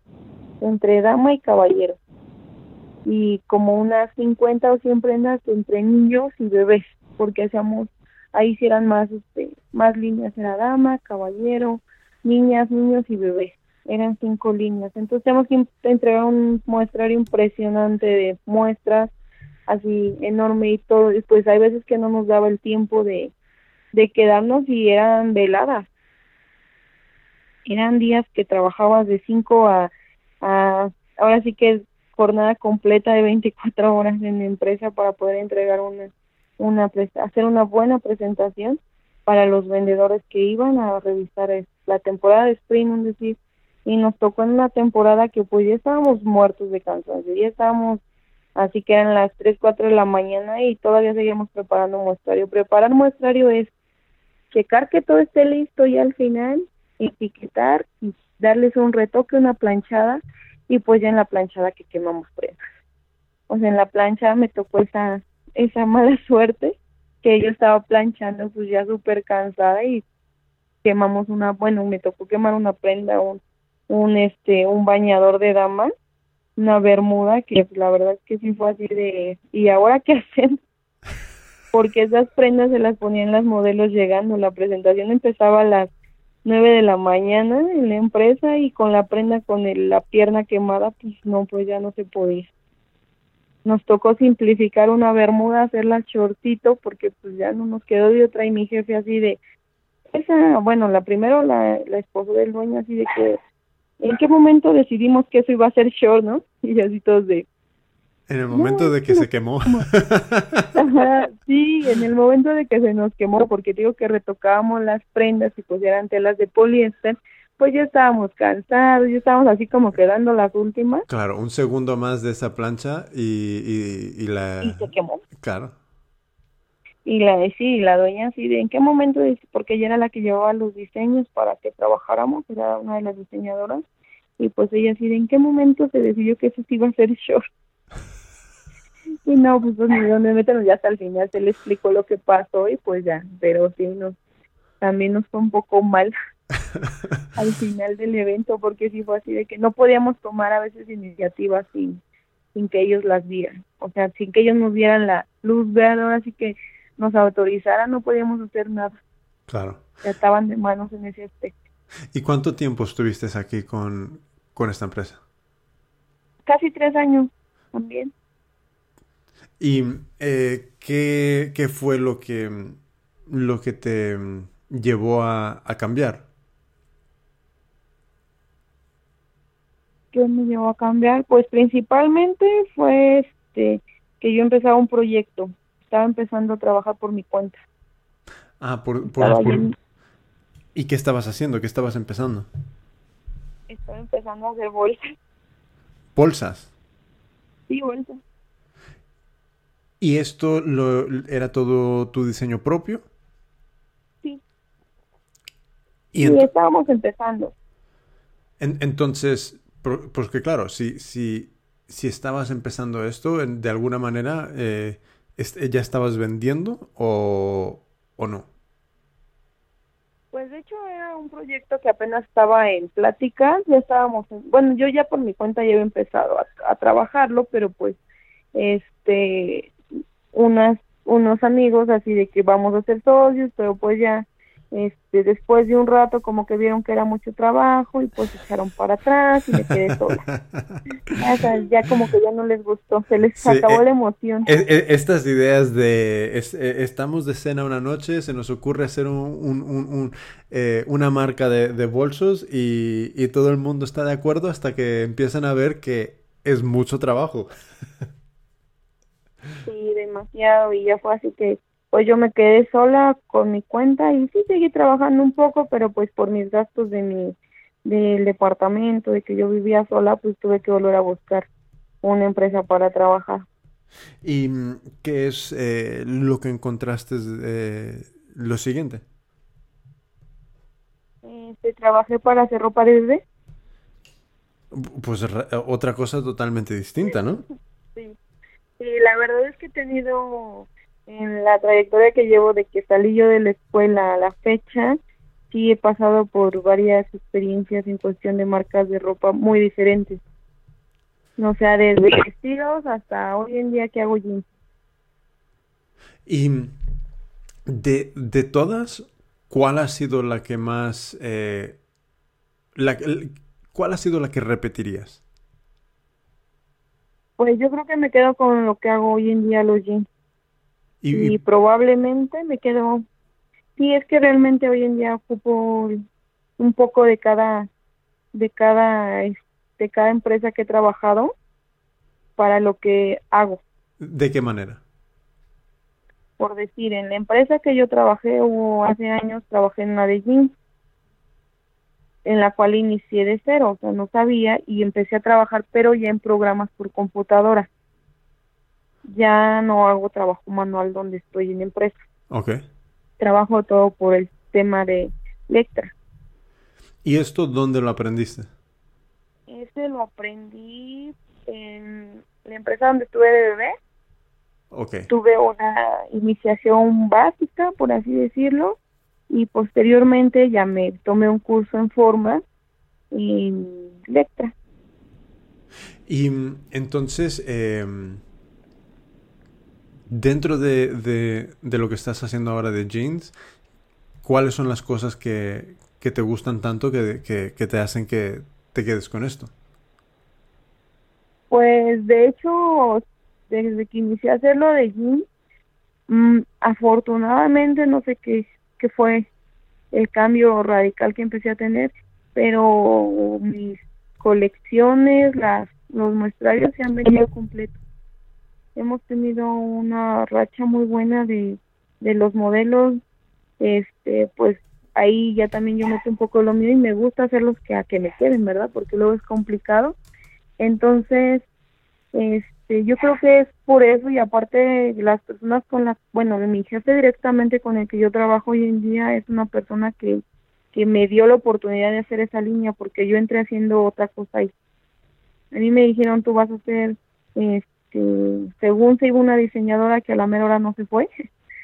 entre dama y caballero. Y como unas 50 o 100 prendas entre niños y bebés, porque hacíamos, ahí sí eran más, este, más líneas, era dama, caballero, niñas, niños y bebés eran cinco líneas. Entonces tenemos que entregar un muestrario impresionante de muestras, así enorme y todo. Y pues hay veces que no nos daba el tiempo de, de quedarnos y eran veladas. Eran días que trabajabas de cinco a, a ahora sí que jornada completa de 24 horas en la empresa para poder entregar una, una hacer una buena presentación para los vendedores que iban a revisar la temporada de spring, un decir, y nos tocó en una temporada que pues ya estábamos muertos de cansancio, ya estábamos, así que eran las 3, 4 de la mañana y todavía seguíamos preparando muestrario. Preparar muestrario es checar que todo esté listo y al final etiquetar y darles un retoque, una planchada y pues ya en la planchada que quemamos prendas. O sea, en la plancha me tocó esa, esa mala suerte que yo estaba planchando pues ya súper cansada y quemamos una, bueno, me tocó quemar una prenda, un, un este, un bañador de dama, una bermuda que la verdad es que sí fue así de, ¿y ahora qué hacen? Porque esas prendas se las ponían las modelos llegando, la presentación empezaba a las nueve de la mañana en la empresa y con la prenda con la pierna quemada, pues no, pues ya no se podía. Nos tocó simplificar una bermuda, hacerla shortito porque pues ya no nos quedó de otra y mi jefe así de, esa, bueno, la primero la, la esposa del dueño así de que, ¿en qué momento decidimos que eso iba a ser short, no? Y así todos de, en el momento de que se quemó. sí, en el momento de que se nos quemó, porque digo que retocábamos las prendas y pues eran telas de poliéster, pues ya estábamos cansados, ya estábamos así como quedando las últimas. Claro, un segundo más de esa plancha y, y, la... Y se quemó. Claro. Y la sí, la dueña así de en qué momento, porque ella era la que llevaba los diseños para que trabajáramos, era una de las diseñadoras, y pues ella así de en qué momento se decidió que eso iba a ser short. Y no, pues, pues ni dónde meternos, ya hasta el final se le explicó lo que pasó y pues ya, pero sí nos, también nos fue un poco mal al final del evento porque sí fue así de que no podíamos tomar a veces iniciativas sin, sin que ellos las vieran, o sea, sin que ellos nos dieran la luz verde, así que nos autorizaran, no podíamos hacer nada. Claro. Ya estaban de manos en ese aspecto. ¿Y cuánto tiempo estuviste aquí con, con esta empresa? Casi tres años también. ¿Y eh, ¿qué, ¿qué, fue lo que, lo que te llevó a, a, cambiar? ¿Qué me llevó a cambiar? Pues principalmente fue este que yo empezaba un proyecto. Estaba empezando a trabajar por mi cuenta. Ah, por... por, por... ¿Y qué estabas haciendo? ¿Qué estabas empezando? Estaba empezando a hacer bolsas. ¿Bolsas? Sí, bolsas. ¿Y esto lo, era todo tu diseño propio? Sí. Y estábamos empezando. entonces, porque claro, si, si, si estabas empezando esto, de alguna manera, eh, ¿ya estabas vendiendo o, o no? Pues de hecho era un proyecto que apenas estaba en plática, ya estábamos, bueno, yo ya por mi cuenta ya había empezado a, a trabajarlo, pero pues este unas unos amigos así de que vamos a ser socios, pero pues ya este después de un rato como que vieron que era mucho trabajo y pues echaron para atrás y me quedé sola. ya, como que ya no les gustó, se les acabó eh, la emoción. estas ideas de eh, estamos de cena una noche, se nos ocurre hacer un, un, un, eh, una marca de, de bolsos y, y todo el mundo está de acuerdo hasta que empiezan a ver que es mucho trabajo. Sí, demasiado y ya fue así que pues yo me quedé sola con mi cuenta y sí seguí trabajando un poco, pero pues por mis gastos de mi del departamento, de que yo vivía sola, pues tuve que volver a buscar una empresa para trabajar. ¿Y qué es eh, lo que encontraste eh, lo siguiente? Este, trabajé para hacer ropa desde. Pues otra cosa totalmente distinta, ¿no? sí. Sí, la verdad es que he tenido en la trayectoria que llevo de que salí yo de la escuela a la fecha, sí he pasado por varias experiencias en cuestión de marcas de ropa muy diferentes. O sea, desde vestidos hasta hoy en día que hago jeans. Y de, de todas, ¿cuál ha sido la que más... Eh, la, ¿Cuál ha sido la que repetirías? Pues yo creo que me quedo con lo que hago hoy en día los jeans. Y, probablemente me quedo... Sí, es que realmente hoy en día ocupo un poco de cada de cada de cada empresa que he trabajado para lo que hago. ¿De qué manera? Por decir, en la empresa que yo trabajé hubo hace años trabajé en una de jeans en la cual inicié de cero, o sea, no sabía y empecé a trabajar, pero ya en programas por computadora. Ya no hago trabajo manual donde estoy en empresa. Ok. Trabajo todo por el tema de Lectra. ¿Y esto dónde lo aprendiste? Ese lo aprendí en la empresa donde estuve de bebé. Ok. Tuve una iniciación básica, por así decirlo, y posteriormente ya me tomé un curso en forma en Lectra. Y mm, entonces, em, dentro de, de, de, lo que estás haciendo ahora de jeans, ¿cuáles son las cosas que, que te gustan tanto que, que, te hacen que te quedes con esto? Pues de hecho, desde que inicié a hacerlo de jeans, mmm, afortunadamente no sé qué, qué fue el cambio radical que empecé a tener, pero mis colecciones, las los muestrarios se han venido completos. Hemos tenido una racha muy buena de, de los modelos, este, pues ahí ya también yo meto un poco lo mío y me gusta hacerlos que a que me queden, ¿verdad? Porque luego es complicado. Entonces, este, yo creo que es por eso y aparte las personas con las, bueno, mi jefe directamente con el que yo trabajo hoy en día es una persona que, que me dio la oportunidad de hacer esa línea porque yo entré haciendo otra cosa ahí. A mí me dijeron, tú vas a hacer, este, según se iba una diseñadora que a la mera hora no se fue,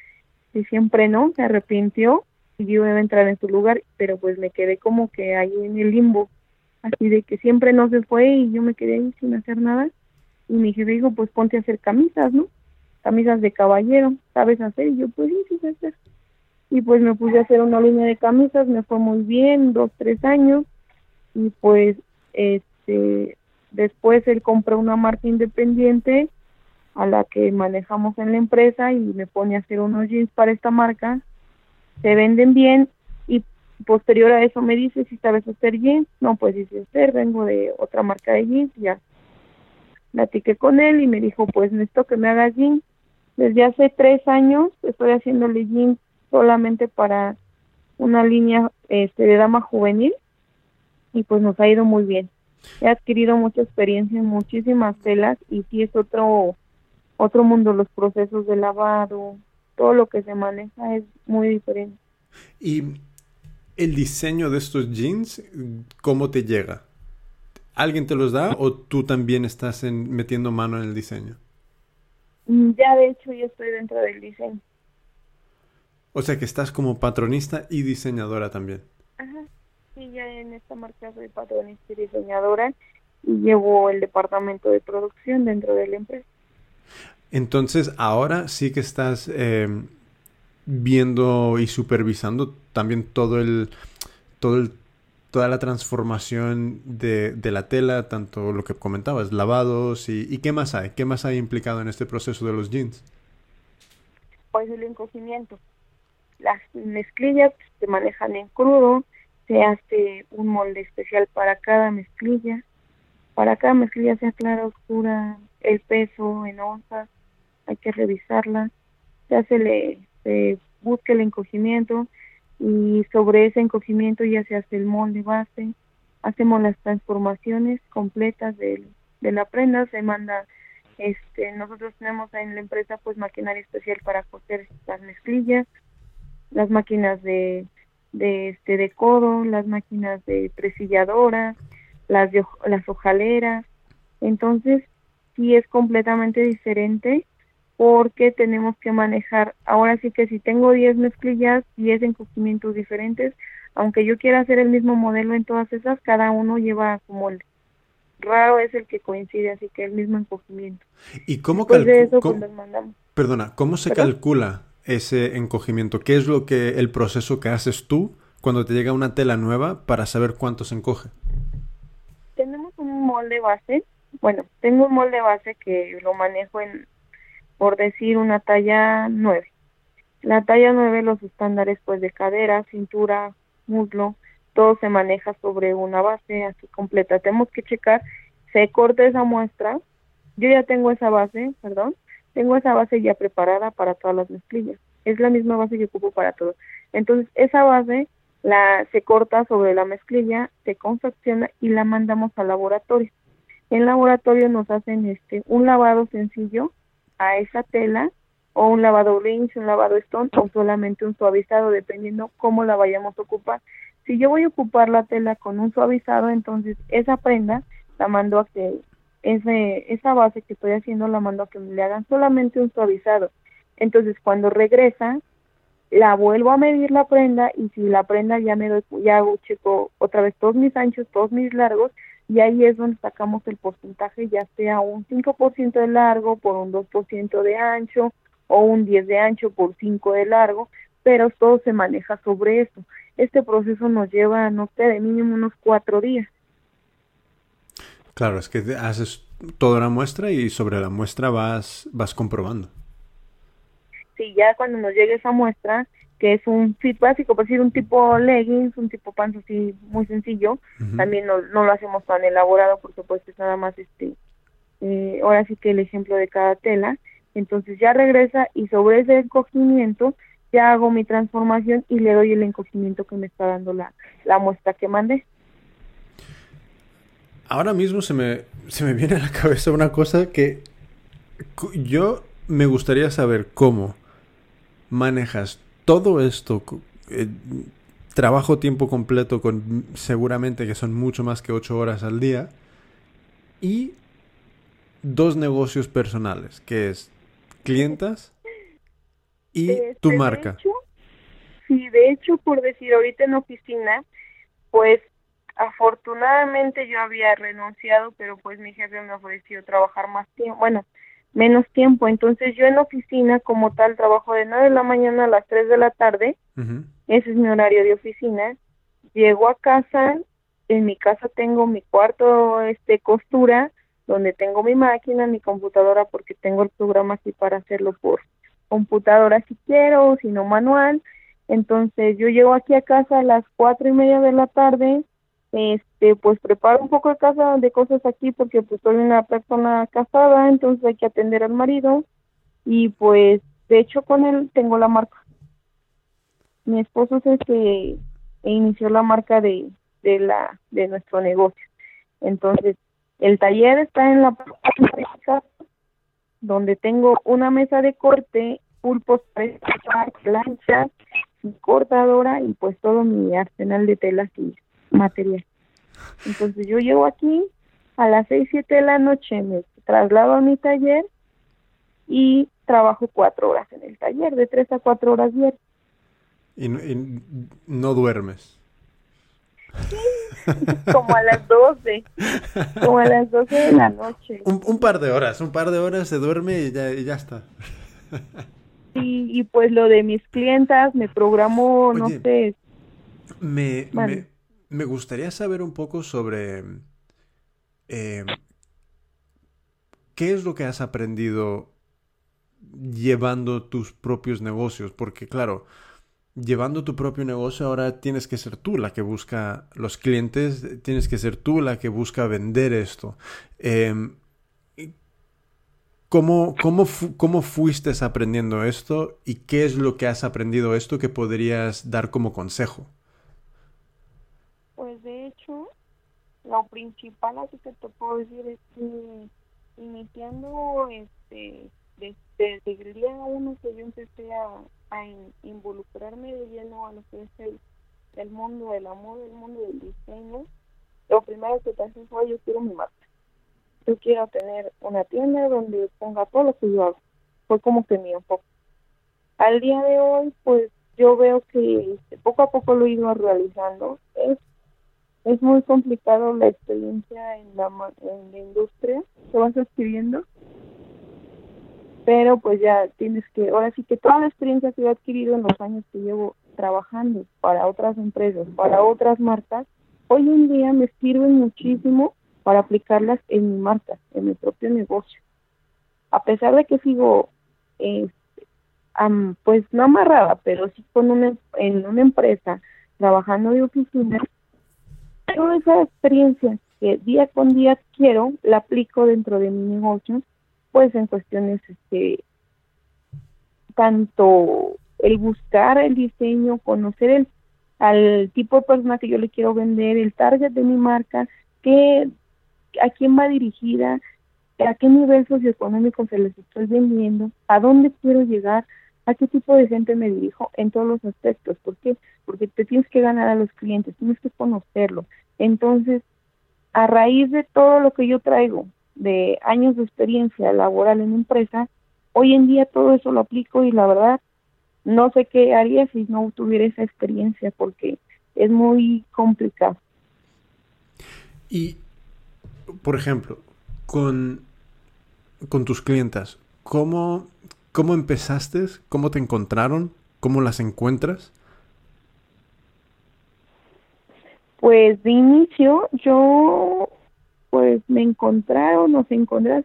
y siempre no, se arrepintió y yo iba a entrar en su lugar, pero pues me quedé como que ahí en el limbo, así de que siempre no se fue y yo me quedé ahí sin hacer nada. Y mi jefe dijo, pues ponte a hacer camisas, ¿no? Camisas de caballero, ¿sabes hacer? Y yo, pues sí, sí sé hacer. Y pues me puse a hacer una línea de camisas, me fue muy bien, dos, tres años. Y pues, este, después él compró una marca independiente a la que manejamos en la empresa y me pone a hacer unos jeans para esta marca. Se venden bien y posterior a eso me dice si sabes hacer jeans. No, pues dice hacer, vengo de otra marca de jeans, ya platiqué con él y me dijo, pues necesito que me hagas jeans. Desde hace tres años estoy haciéndole jeans solamente para una línea este, de dama juvenil y pues nos ha ido muy bien. He adquirido mucha experiencia en muchísimas telas y sí es otro otro mundo los procesos de lavado, todo lo que se maneja es muy diferente. ¿Y el diseño de estos jeans, cómo te llega? ¿Alguien te los da o tú también estás en, metiendo mano en el diseño? Ya de hecho yo estoy dentro del diseño. O sea que estás como patronista y diseñadora también. Ajá. Sí, ya en esta marca soy patronista y diseñadora y llevo el departamento de producción dentro de la empresa. Entonces ahora sí que estás eh, viendo y supervisando también todo el, todo el toda la transformación de, de, la tela, tanto lo que comentabas, lavados y, y, qué más hay, qué más hay implicado en este proceso de los jeans. Pues el encogimiento. Las mezclillas se manejan en crudo, se hace un molde especial para cada mezclilla, para cada mezclilla sea clara, oscura, el peso en onzas, hay que revisarla, se hace le, se busca el encogimiento, y sobre ese encogimiento ya se hace el molde base, hacemos las transformaciones completas de, de la prenda, se manda, este, nosotros tenemos en la empresa pues maquinaria especial para coser las mezclillas, las máquinas de, de este de codo, las máquinas de presilladora, las de, las hojaleras, entonces sí es completamente diferente porque tenemos que manejar, ahora sí que si tengo 10 mezclillas, 10 encogimientos diferentes, aunque yo quiera hacer el mismo modelo en todas esas, cada uno lleva como el raro es el que coincide, así que el mismo encogimiento. ¿Y cómo, cal de eso, ¿cómo pues, Perdona, ¿cómo se ¿Perdón? calcula ese encogimiento? ¿Qué es lo que el proceso que haces tú cuando te llega una tela nueva para saber cuánto se encoge? Tenemos un molde base, bueno, tengo un molde base que lo manejo en por decir una talla 9. La talla 9, los estándares pues de cadera, cintura, muslo, todo se maneja sobre una base así completa. Tenemos que checar, se corta esa muestra, yo ya tengo esa base, perdón, tengo esa base ya preparada para todas las mezclillas. Es la misma base que ocupo para todo. Entonces, esa base la se corta sobre la mezclilla, se confecciona y la mandamos al laboratorio. En laboratorio nos hacen este un lavado sencillo a esa tela o un lavado rinse, un lavado stone o solamente un suavizado dependiendo cómo la vayamos a ocupar. Si yo voy a ocupar la tela con un suavizado, entonces esa prenda la mando a que ese, esa base que estoy haciendo la mando a que le hagan solamente un suavizado. Entonces cuando regresa la vuelvo a medir la prenda y si la prenda ya me doy, ya hago checo otra vez todos mis anchos, todos mis largos y ahí es donde sacamos el porcentaje ya sea un 5% de largo por un 2% de ancho o un 10 de ancho por 5 de largo, pero todo se maneja sobre eso. Este proceso nos lleva, no sé, de mínimo unos cuatro días. Claro, es que haces toda la muestra y sobre la muestra vas, vas comprobando. Si ya cuando nos llegue esa muestra, que es un fit básico, por decir un tipo leggings, un tipo pants así muy sencillo, también no, no, lo hacemos tan elaborado porque pues es nada más este, eh, ahora sí que el ejemplo de cada tela, entonces ya regresa y sobre ese encogimiento ya hago mi transformación y le doy el encogimiento que me está dando la, la muestra que mandé. Ahora mismo se me, se me viene a la cabeza una cosa que yo me gustaría saber cómo manejas todo esto, eh, trabajo tiempo completo con seguramente que son mucho más que ocho horas al día, y dos negocios personales, que es clientas y este, tu marca. sí, de hecho, por decir ahorita en oficina, pues afortunadamente yo había renunciado, pero pues mi jefe me ofreció trabajar más tiempo. Bueno, menos tiempo. Entonces yo en oficina como tal trabajo de 9 de la mañana a las 3 de la tarde, ese es mi horario de oficina. Llego a casa, en mi casa tengo mi cuarto este costura, donde tengo mi máquina, mi computadora, porque tengo el programa aquí para hacerlo por computadora si quiero, si no manual. Entonces yo llego aquí a casa a las cuatro y media de la tarde, este pues preparo un poco de casa de cosas aquí porque pues soy una persona casada entonces hay que atender al marido. Y pues de hecho con él tengo la marca. Mi esposo es el que inició la marca de, de la de nuestro negocio. Entonces el taller está en la donde tengo una mesa de corte pulpos planchas cortadora y pues todo mi arsenal de telas y material. Entonces yo llego aquí a las 6, 7 de la noche, me traslado a mi taller y trabajo cuatro horas en el taller, de 3 a 4 horas diarias. ¿Y, no duermes? como a las 12, como a las 12 de la noche. Un, par de horas, un par de horas se duerme y ya, y ya está. y, y pues lo de mis clientas, me programo, no sé. Me, me, me gustaría saber un poco sobre eh, qué es lo que has aprendido llevando tus propios negocios, porque claro, llevando tu propio negocio ahora tienes que ser tú la que busca los clientes, tienes que ser tú la que busca vender esto. Em, ¿Cómo, cómo, ¿Cómo fuiste aprendiendo esto y qué es lo que has aprendido esto que podrías dar como consejo? Pues de hecho, lo principal así que te puedo decir es que iniciando este desde, el día uno que yo empecé a, involucrarme de lleno a lo que es el, mundo del amor, el mundo del diseño, lo primero que pensé fue yo quiero mi marca. Yo quiero tener una tienda donde ponga todo lo que yo hago. Fue como que mi enfoque. Al día de hoy, pues yo veo que poco a poco lo he ido realizando. Es es muy complicado la experiencia en la, en la industria que vas adquiriendo, pero pues ya tienes que, ahora sí que toda la experiencia que he adquirido en los años que llevo trabajando para otras empresas, para otras marcas, hoy en día me sirven muchísimo para aplicarlas en mi marca, en mi propio negocio. A pesar de que sigo, eh, pues no amarrada, pero sí con una, en una empresa trabajando de oficina, toda esa experiencia que día con día quiero, la aplico dentro de mi negocio, pues en cuestiones, este, tanto el buscar el diseño, conocer el al tipo de persona que yo le quiero vender, el target de mi marca, qué, a quién va dirigida, a qué nivel socioeconómico se les estoy vendiendo, a dónde quiero llegar, a qué tipo de gente me dirijo en todos los aspectos. ¿Por qué? Porque te tienes que ganar a los clientes, tienes que conocerlo. Entonces, a raíz de todo lo que yo traigo, de años de experiencia laboral en empresa, hoy en día todo eso lo aplico y la verdad no sé qué haría si no tuviera esa experiencia porque es muy complicado. Y, por ejemplo, con, con tus clientas, ¿cómo, ¿cómo empezaste? ¿Cómo te encontraron? ¿Cómo las encuentras? Pues de inicio yo pues me encontraron, nos encontraron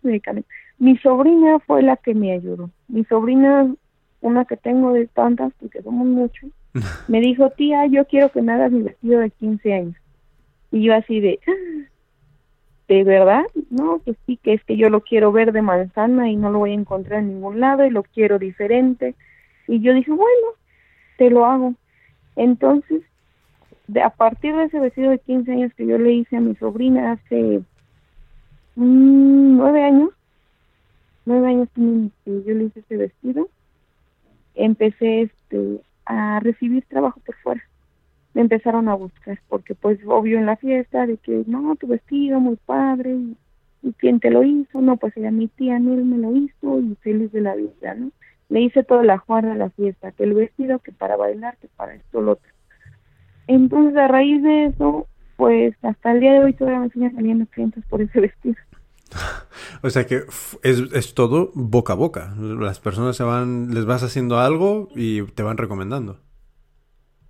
Mi sobrina fue la que me ayudó. Mi sobrina, una que tengo de tantas, porque somos muchos, me dijo, tía, yo quiero que me hagas mi vestido de 15 años. Y yo así de, ¿de verdad? No, pues sí, que es que yo lo quiero ver de manzana y no lo voy a encontrar en ningún lado y lo quiero diferente. Y yo dije, bueno, te lo hago. Entonces, de, a partir de ese vestido de 15 años que yo le hice a mi sobrina hace Mm, nueve años, nueve años que yo le hice ese vestido, empecé este a recibir trabajo por fuera. Me empezaron a buscar, porque pues obvio en la fiesta de que no, tu vestido muy padre, y, quién te lo hizo, no, pues ella mi tía él me lo hizo y feliz de la vida, ¿no? Le hice toda la juarra a la fiesta, que el vestido, que para bailar, que para esto, lo otro. Entonces a raíz de eso, pues hasta el día de hoy todavía me siguen saliendo clientes por ese vestido. o sea que es, es, todo boca a boca. Las personas se van, les vas haciendo algo y te van recomendando.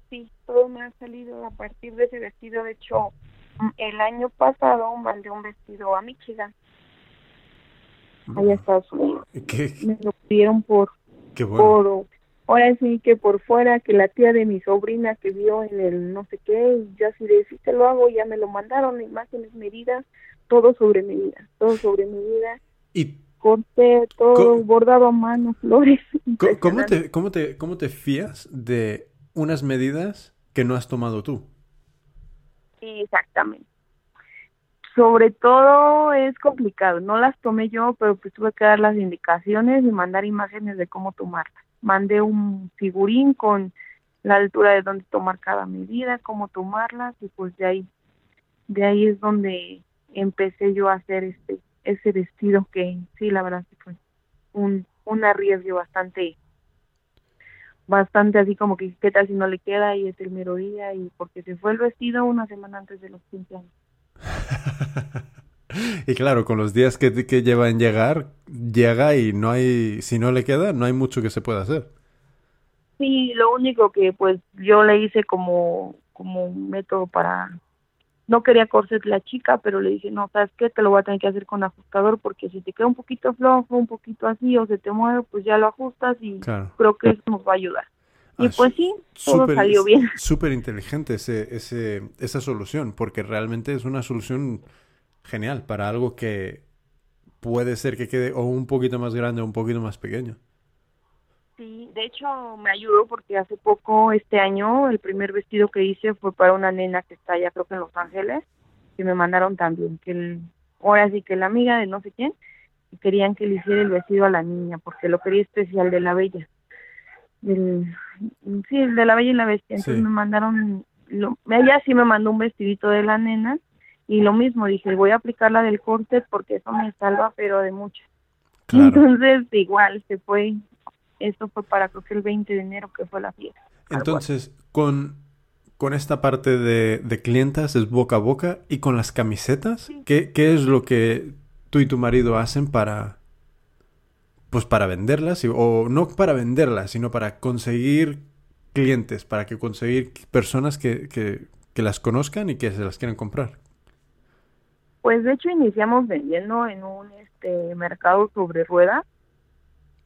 Sí, todo me ha salido a partir de ese vestido. De hecho, el año pasado mandé un vestido a Michigan, allá a Estados Unidos. ¿Qué? Me lo pidieron por, Qué bueno ahora sí que por fuera, que la tía de mi sobrina que vio en el no sé qué, y yo así de, si te lo hago, ya me lo mandaron, imágenes, medidas, todo sobre medida, todo sobre medida. Y corte, todo bordado a mano, flores. ¿Cómo te, cómo, te, ¿Cómo te fías de unas medidas que no has tomado tú? Sí, exactamente. Sobre todo es complicado, no las tomé yo, pero pues tuve que dar las indicaciones y mandar imágenes de cómo tomarlas mandé un figurín con la altura de donde tomar cada medida, cómo tomarlas y pues de ahí de ahí es donde empecé yo a hacer este ese vestido que sí la verdad que fue un un bastante bastante así como que qué tal si no le queda y es el mero día y porque se fue el vestido una semana antes de los 15 años. Y claro, con los días que, que lleva en llegar, llega y no hay, si no le queda, no hay mucho que se pueda hacer. Sí, lo único que pues yo le hice como, como un método para, no quería corset la chica, pero le dije, no, ¿sabes qué? Te lo voy a tener que hacer con ajustador porque si te queda un poquito flojo, un poquito así o se te mueve, pues ya lo ajustas y creo que eso nos va a ayudar. Y ah, pues sí, todo salió bien. Súper inteligente ese, ese, esa solución, porque realmente es una solución genial para algo que puede ser que quede o un poquito más grande o un poquito más pequeño. Sí, de hecho me ayudó porque hace poco, este año, el primer vestido que hice fue para una nena que está allá creo que en Los Ángeles, que me mandaron también, que el, ahora sí que la amiga de no sé quién, querían que le hiciera el vestido a la niña, porque lo quería especial de la bella. Del, sí, el de la bella y la bestia. Entonces me mandaron, lo, ella sí me mandó un vestidito de la nena y lo mismo, dije, voy a aplicar la del corte porque eso me salva, pero de mucho. Entonces, igual, se fue, esto fue para creo que el 20 de enero que fue la fiesta. Entonces, con, con esta parte de, de clientas es boca a boca y con las camisetas, ¿qué, ¿qué es lo que tú y tu marido hacen para, pues para venderlas, o no para venderlas, sino para conseguir clientes, para que conseguir personas que, que, que, las conozcan y que se las quieran comprar. Pues de hecho iniciamos vendiendo en un este mercado sobre ruedas,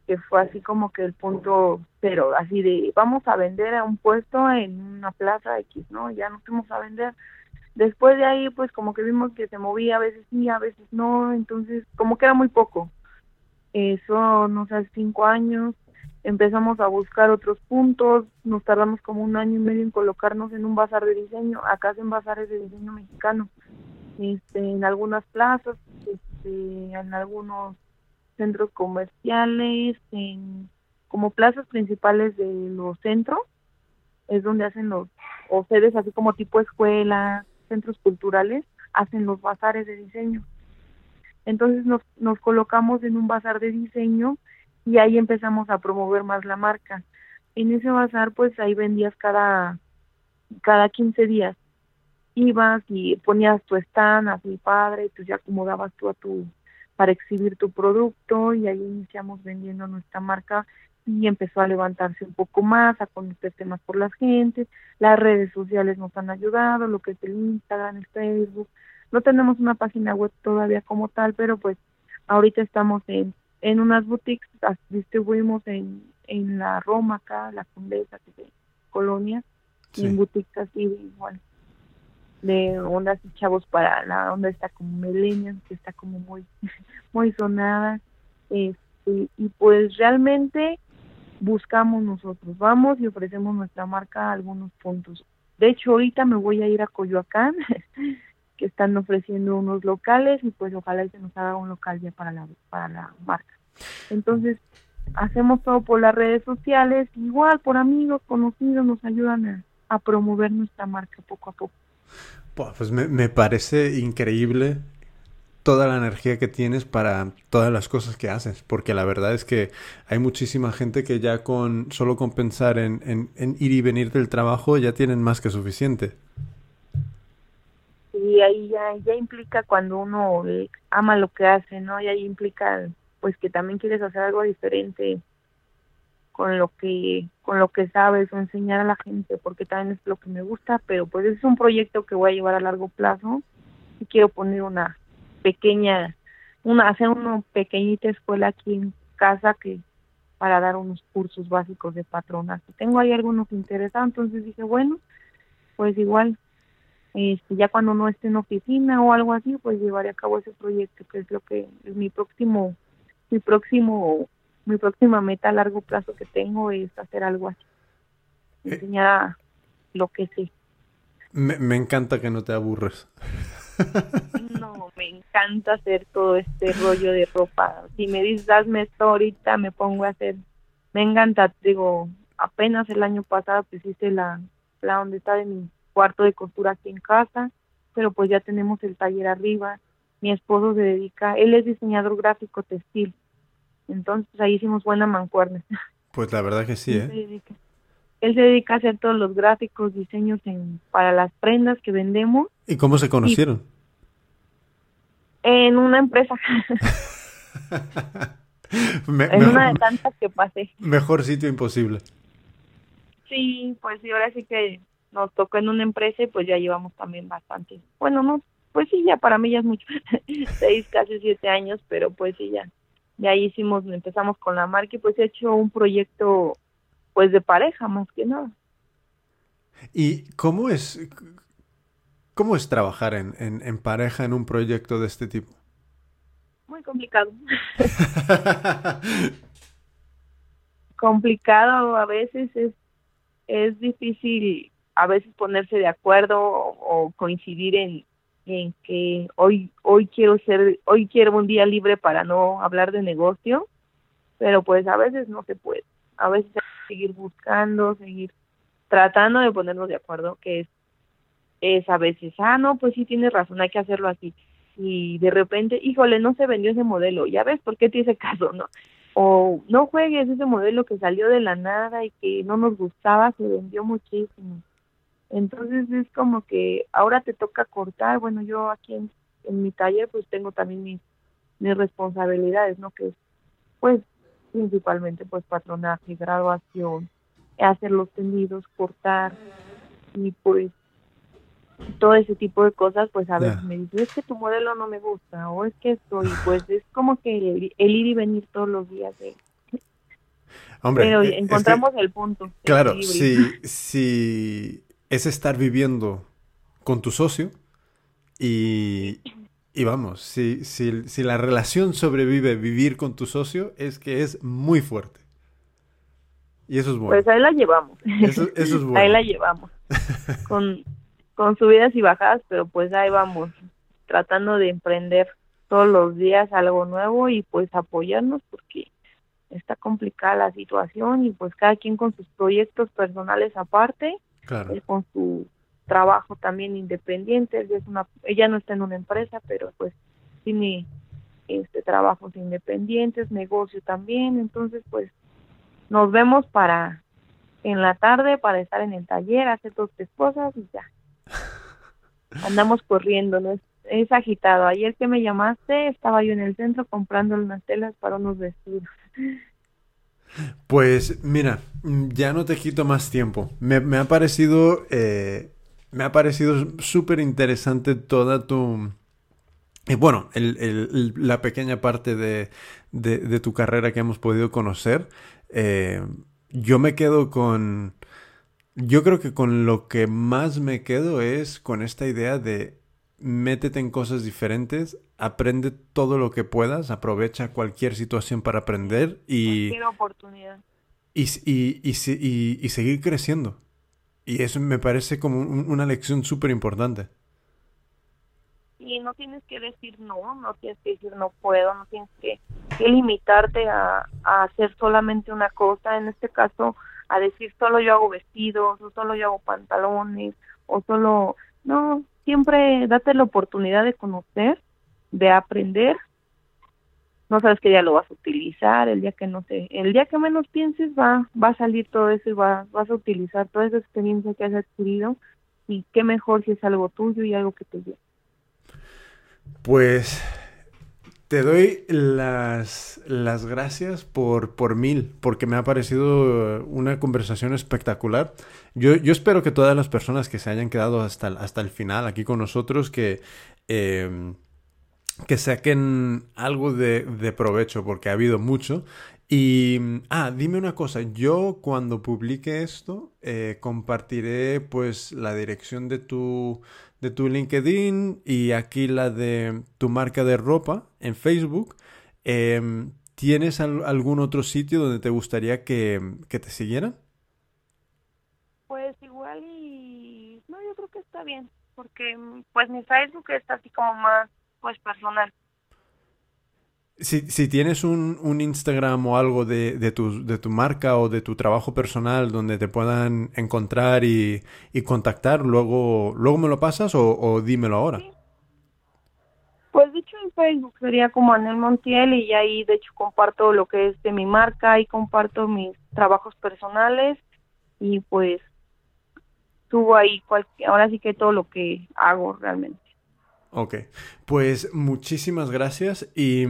que fue así como que el punto cero, así de vamos a vender a un puesto en una plaza X, ¿no? Ya nos fuimos a vender. Después de ahí, pues como que vimos que se movía, a veces sí, a veces no, entonces como que era muy poco. Eso nos hace cinco años. empezamos a buscar otros puntos, nos tardamos como un año y medio en colocarnos en un bazar de diseño, acá hacen bazares de diseño mexicano, este, en algunas plazas, este, en algunos centros comerciales, en como plazas principales de los centros, es donde hacen los, o sedes así como tipo escuelas, centros culturales, hacen los bazares de diseño. Entonces nos, nos colocamos en un bazar de diseño y ahí empezamos a promover más la marca. En ese bazar pues ahí vendías cada, cada 15 días. Ibas y ponías tu stand así padre, y pues ya acomodabas tú a tu, para exhibir tu producto y ahí iniciamos vendiendo nuestra marca y empezó a levantarse un poco más, a conocerse más por la gente, las redes sociales nos han ayudado, lo que es el Instagram, el Facebook, no tenemos una página web todavía como tal, pero pues ahorita estamos en, en unas boutiques, distribuimos en, en la Roma acá, la Condesa, que es Colonia, y en boutiques así igual de ondas y chavos para la onda está como Millennium, que está como muy muy sonada este y pues realmente buscamos nosotros vamos y ofrecemos nuestra marca a algunos puntos. De hecho ahorita me voy a ir a Coyoacán que están ofreciendo unos locales y pues ojalá se nos haga un local ya para la para la marca. Entonces hacemos todo por las redes sociales igual por amigos conocidos nos ayudan a promover nuestra marca poco a poco pues me, parece increíble toda la energía que tienes para todas las cosas que haces, porque la verdad es que hay muchísima gente que ya con solo con pensar en, en, ir y venir del trabajo ya tienen más que suficiente. Y ahí ya, ya implica cuando uno ama lo que hace, ¿no? Y ahí implica pues que también quieres hacer algo diferente con lo que con lo que sabes o enseñar a la gente porque también es lo que me gusta pero pues es un proyecto que voy a llevar a largo plazo. Y quiero poner una pequeña una hacer una pequeñita escuela aquí en casa que para dar unos cursos básicos de patronaje tengo ahí algunos interesados entonces dije bueno pues igual este ya cuando no esté en oficina o algo así pues llevaré a cabo ese proyecto que es lo que es mi próximo mi próximo mi próxima meta a largo plazo que tengo es hacer algo así. Eh. Enseñar lo que sé. Me, me encanta que no te aburres. No, me encanta hacer todo este rollo de ropa. Si me dices, hazme esto ahorita, me pongo a hacer. Me encanta, digo, apenas el año pasado pues hice la, la donde está de mi cuarto de costura aquí en casa, pero pues ya tenemos el taller arriba. Mi esposo se dedica, él es diseñador gráfico textil entonces ahí hicimos buena mancuerna. Pues la verdad que sí, ¿eh? Él se dedica a hacer todos los gráficos, diseños en, para las prendas que vendemos. ¿Y cómo se conocieron? en una empresa. en una de tantas que pasé. Mejor sitio imposible. Sí, pues sí, ahora sí que nos tocó en una empresa y pues ya llevamos también bastante. Bueno, no, pues sí, ya para mí ya es mucho. Seis, casi siete años, pero pues sí, ya de ahí hicimos, empezamos con la marca y pues he hecho un proyecto pues de pareja más que nada. ¿Y cómo es, cómo es trabajar en, en, pareja en un proyecto de este tipo? Muy complicado. complicado a veces es, es difícil a veces ponerse de acuerdo o coincidir en, en que hoy hoy quiero ser hoy quiero un día libre para no hablar de negocio pero pues a veces no se puede. A veces hay que seguir buscando seguir tratando de ponernos de acuerdo que es es a veces ah no pues sí tienes razón hay que hacerlo así y de repente híjole no se vendió ese modelo ya ves por qué te hice caso no o no juegues ese modelo que salió de la nada y que no nos gustaba se vendió muchísimo entonces es como que ahora te toca cortar, bueno, yo aquí en, mi taller pues tengo también mis, mis responsabilidades, ¿no? Que es pues principalmente pues patronaje, graduación, hacer los tendidos, cortar y pues todo ese tipo de cosas, pues a veces me dicen, es que tu modelo no me gusta, o es que estoy, pues es como que el, ir y venir todos los días de... Hombre, Pero encontramos el punto. Claro, si, si es estar viviendo con tu socio y, y vamos, si, si, si, la relación sobrevive vivir con tu socio es que es muy fuerte. Y eso es bueno. Pues ahí la llevamos. Eso, es bueno. ahí la llevamos. con, con subidas y bajadas, pero pues ahí vamos, tratando de emprender todos los días algo nuevo y pues apoyarnos porque está complicada la situación y pues cada quien con sus proyectos personales aparte, claro. con su trabajo también independiente, ella, es una, ella no está en una empresa, pero pues tiene este trabajos independientes, negocio también, entonces pues nos vemos para en la tarde para estar en el taller, hacer dos tres cosas y ya. Andamos corriendo, ¿no? Es, agitado. Ayer que me llamaste, estaba yo en el centro comprando unas telas para unos vestidos. Pues mira, ya no te quito más tiempo. Me, ha parecido, eh, me ha parecido súper interesante toda tu, eh, bueno, la pequeña parte de, tu carrera que hemos podido conocer. Eh, yo me quedo con... Yo creo que con lo que más me quedo es con esta idea de métete en cosas diferentes, aprende todo lo que puedas, aprovecha cualquier situación para aprender y... Cualquier oportunidad. Y, y, y, y, seguir creciendo. Y eso me parece como un, una lección súper importante. Y no tienes que decir no, no tienes que decir no puedo, no tienes que, que limitarte a, a hacer solamente una cosa. En este caso, a decir solo yo hago vestidos, o solo yo hago pantalones, o solo... No, siempre date la oportunidad de conocer, de aprender. No sabes que ya lo vas a utilizar, el día que no sé, el día que menos pienses va, va a salir todo eso y va, vas a utilizar toda esa experiencia que has adquirido y qué mejor si es algo tuyo y algo que te lleve. Pues te doy las, las gracias por, por mil, porque me ha parecido una conversación espectacular. Yo, yo espero que todas las personas que se hayan quedado hasta, hasta el final aquí con nosotros, que, eh, que saquen algo de, de provecho, porque ha habido mucho. Y, ah, dime una cosa, yo cuando publique esto, eh, compartiré pues la dirección de tu, de tu LinkedIn y aquí la de tu marca de ropa en Facebook. Eh, ¿Tienes al, algún otro sitio donde te gustaría que, que, te siguieran? Pues igual y... No, yo creo que está bien, porque pues mi Facebook está así como más pues personal. Si, si tienes un, un, Instagram o algo de, de, tu, de tu marca o de tu trabajo personal donde te puedan encontrar y, y contactar, luego, luego me lo pasas o, o dímelo ahora. Pues dicho en Facebook sería como Anel Montiel y ahí de hecho comparto lo que es de mi marca y comparto mis trabajos personales y pues subo ahí ahora sí que todo lo que hago realmente. Ok, pues muchísimas gracias y,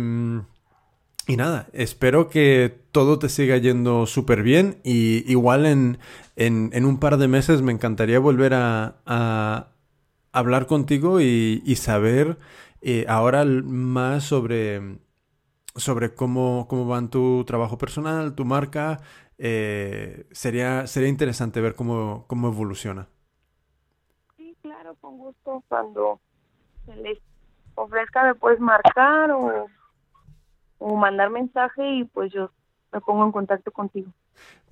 y nada, espero que todo te siga yendo súper bien y igual en, en, en, un par de meses me encantaría volver a, a hablar contigo y, y saber eh, ahora más sobre, sobre cómo, cómo va tu trabajo personal, tu marca. Eh, sería, sería interesante ver cómo, cómo evoluciona. Sí, claro, con gusto. Cuando se ofrezca me puedes marcar o, o mandar mensaje y pues yo me pongo en contacto contigo.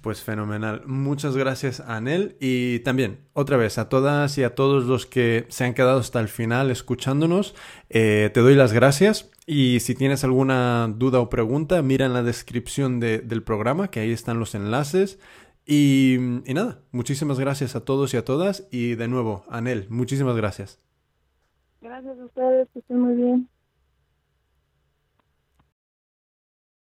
Pues fenomenal. Muchas gracias, Anel. Y también, otra vez, a todas y a todos los que se han quedado hasta el final escuchándonos, eh, te doy las gracias. Y si tienes alguna duda o pregunta, mira en la descripción de, del programa, que ahí están los enlaces. Y, y nada, muchísimas gracias a todos y a todas. Y de nuevo, Anel, muchísimas gracias. Gracias a ustedes, que estén muy bien.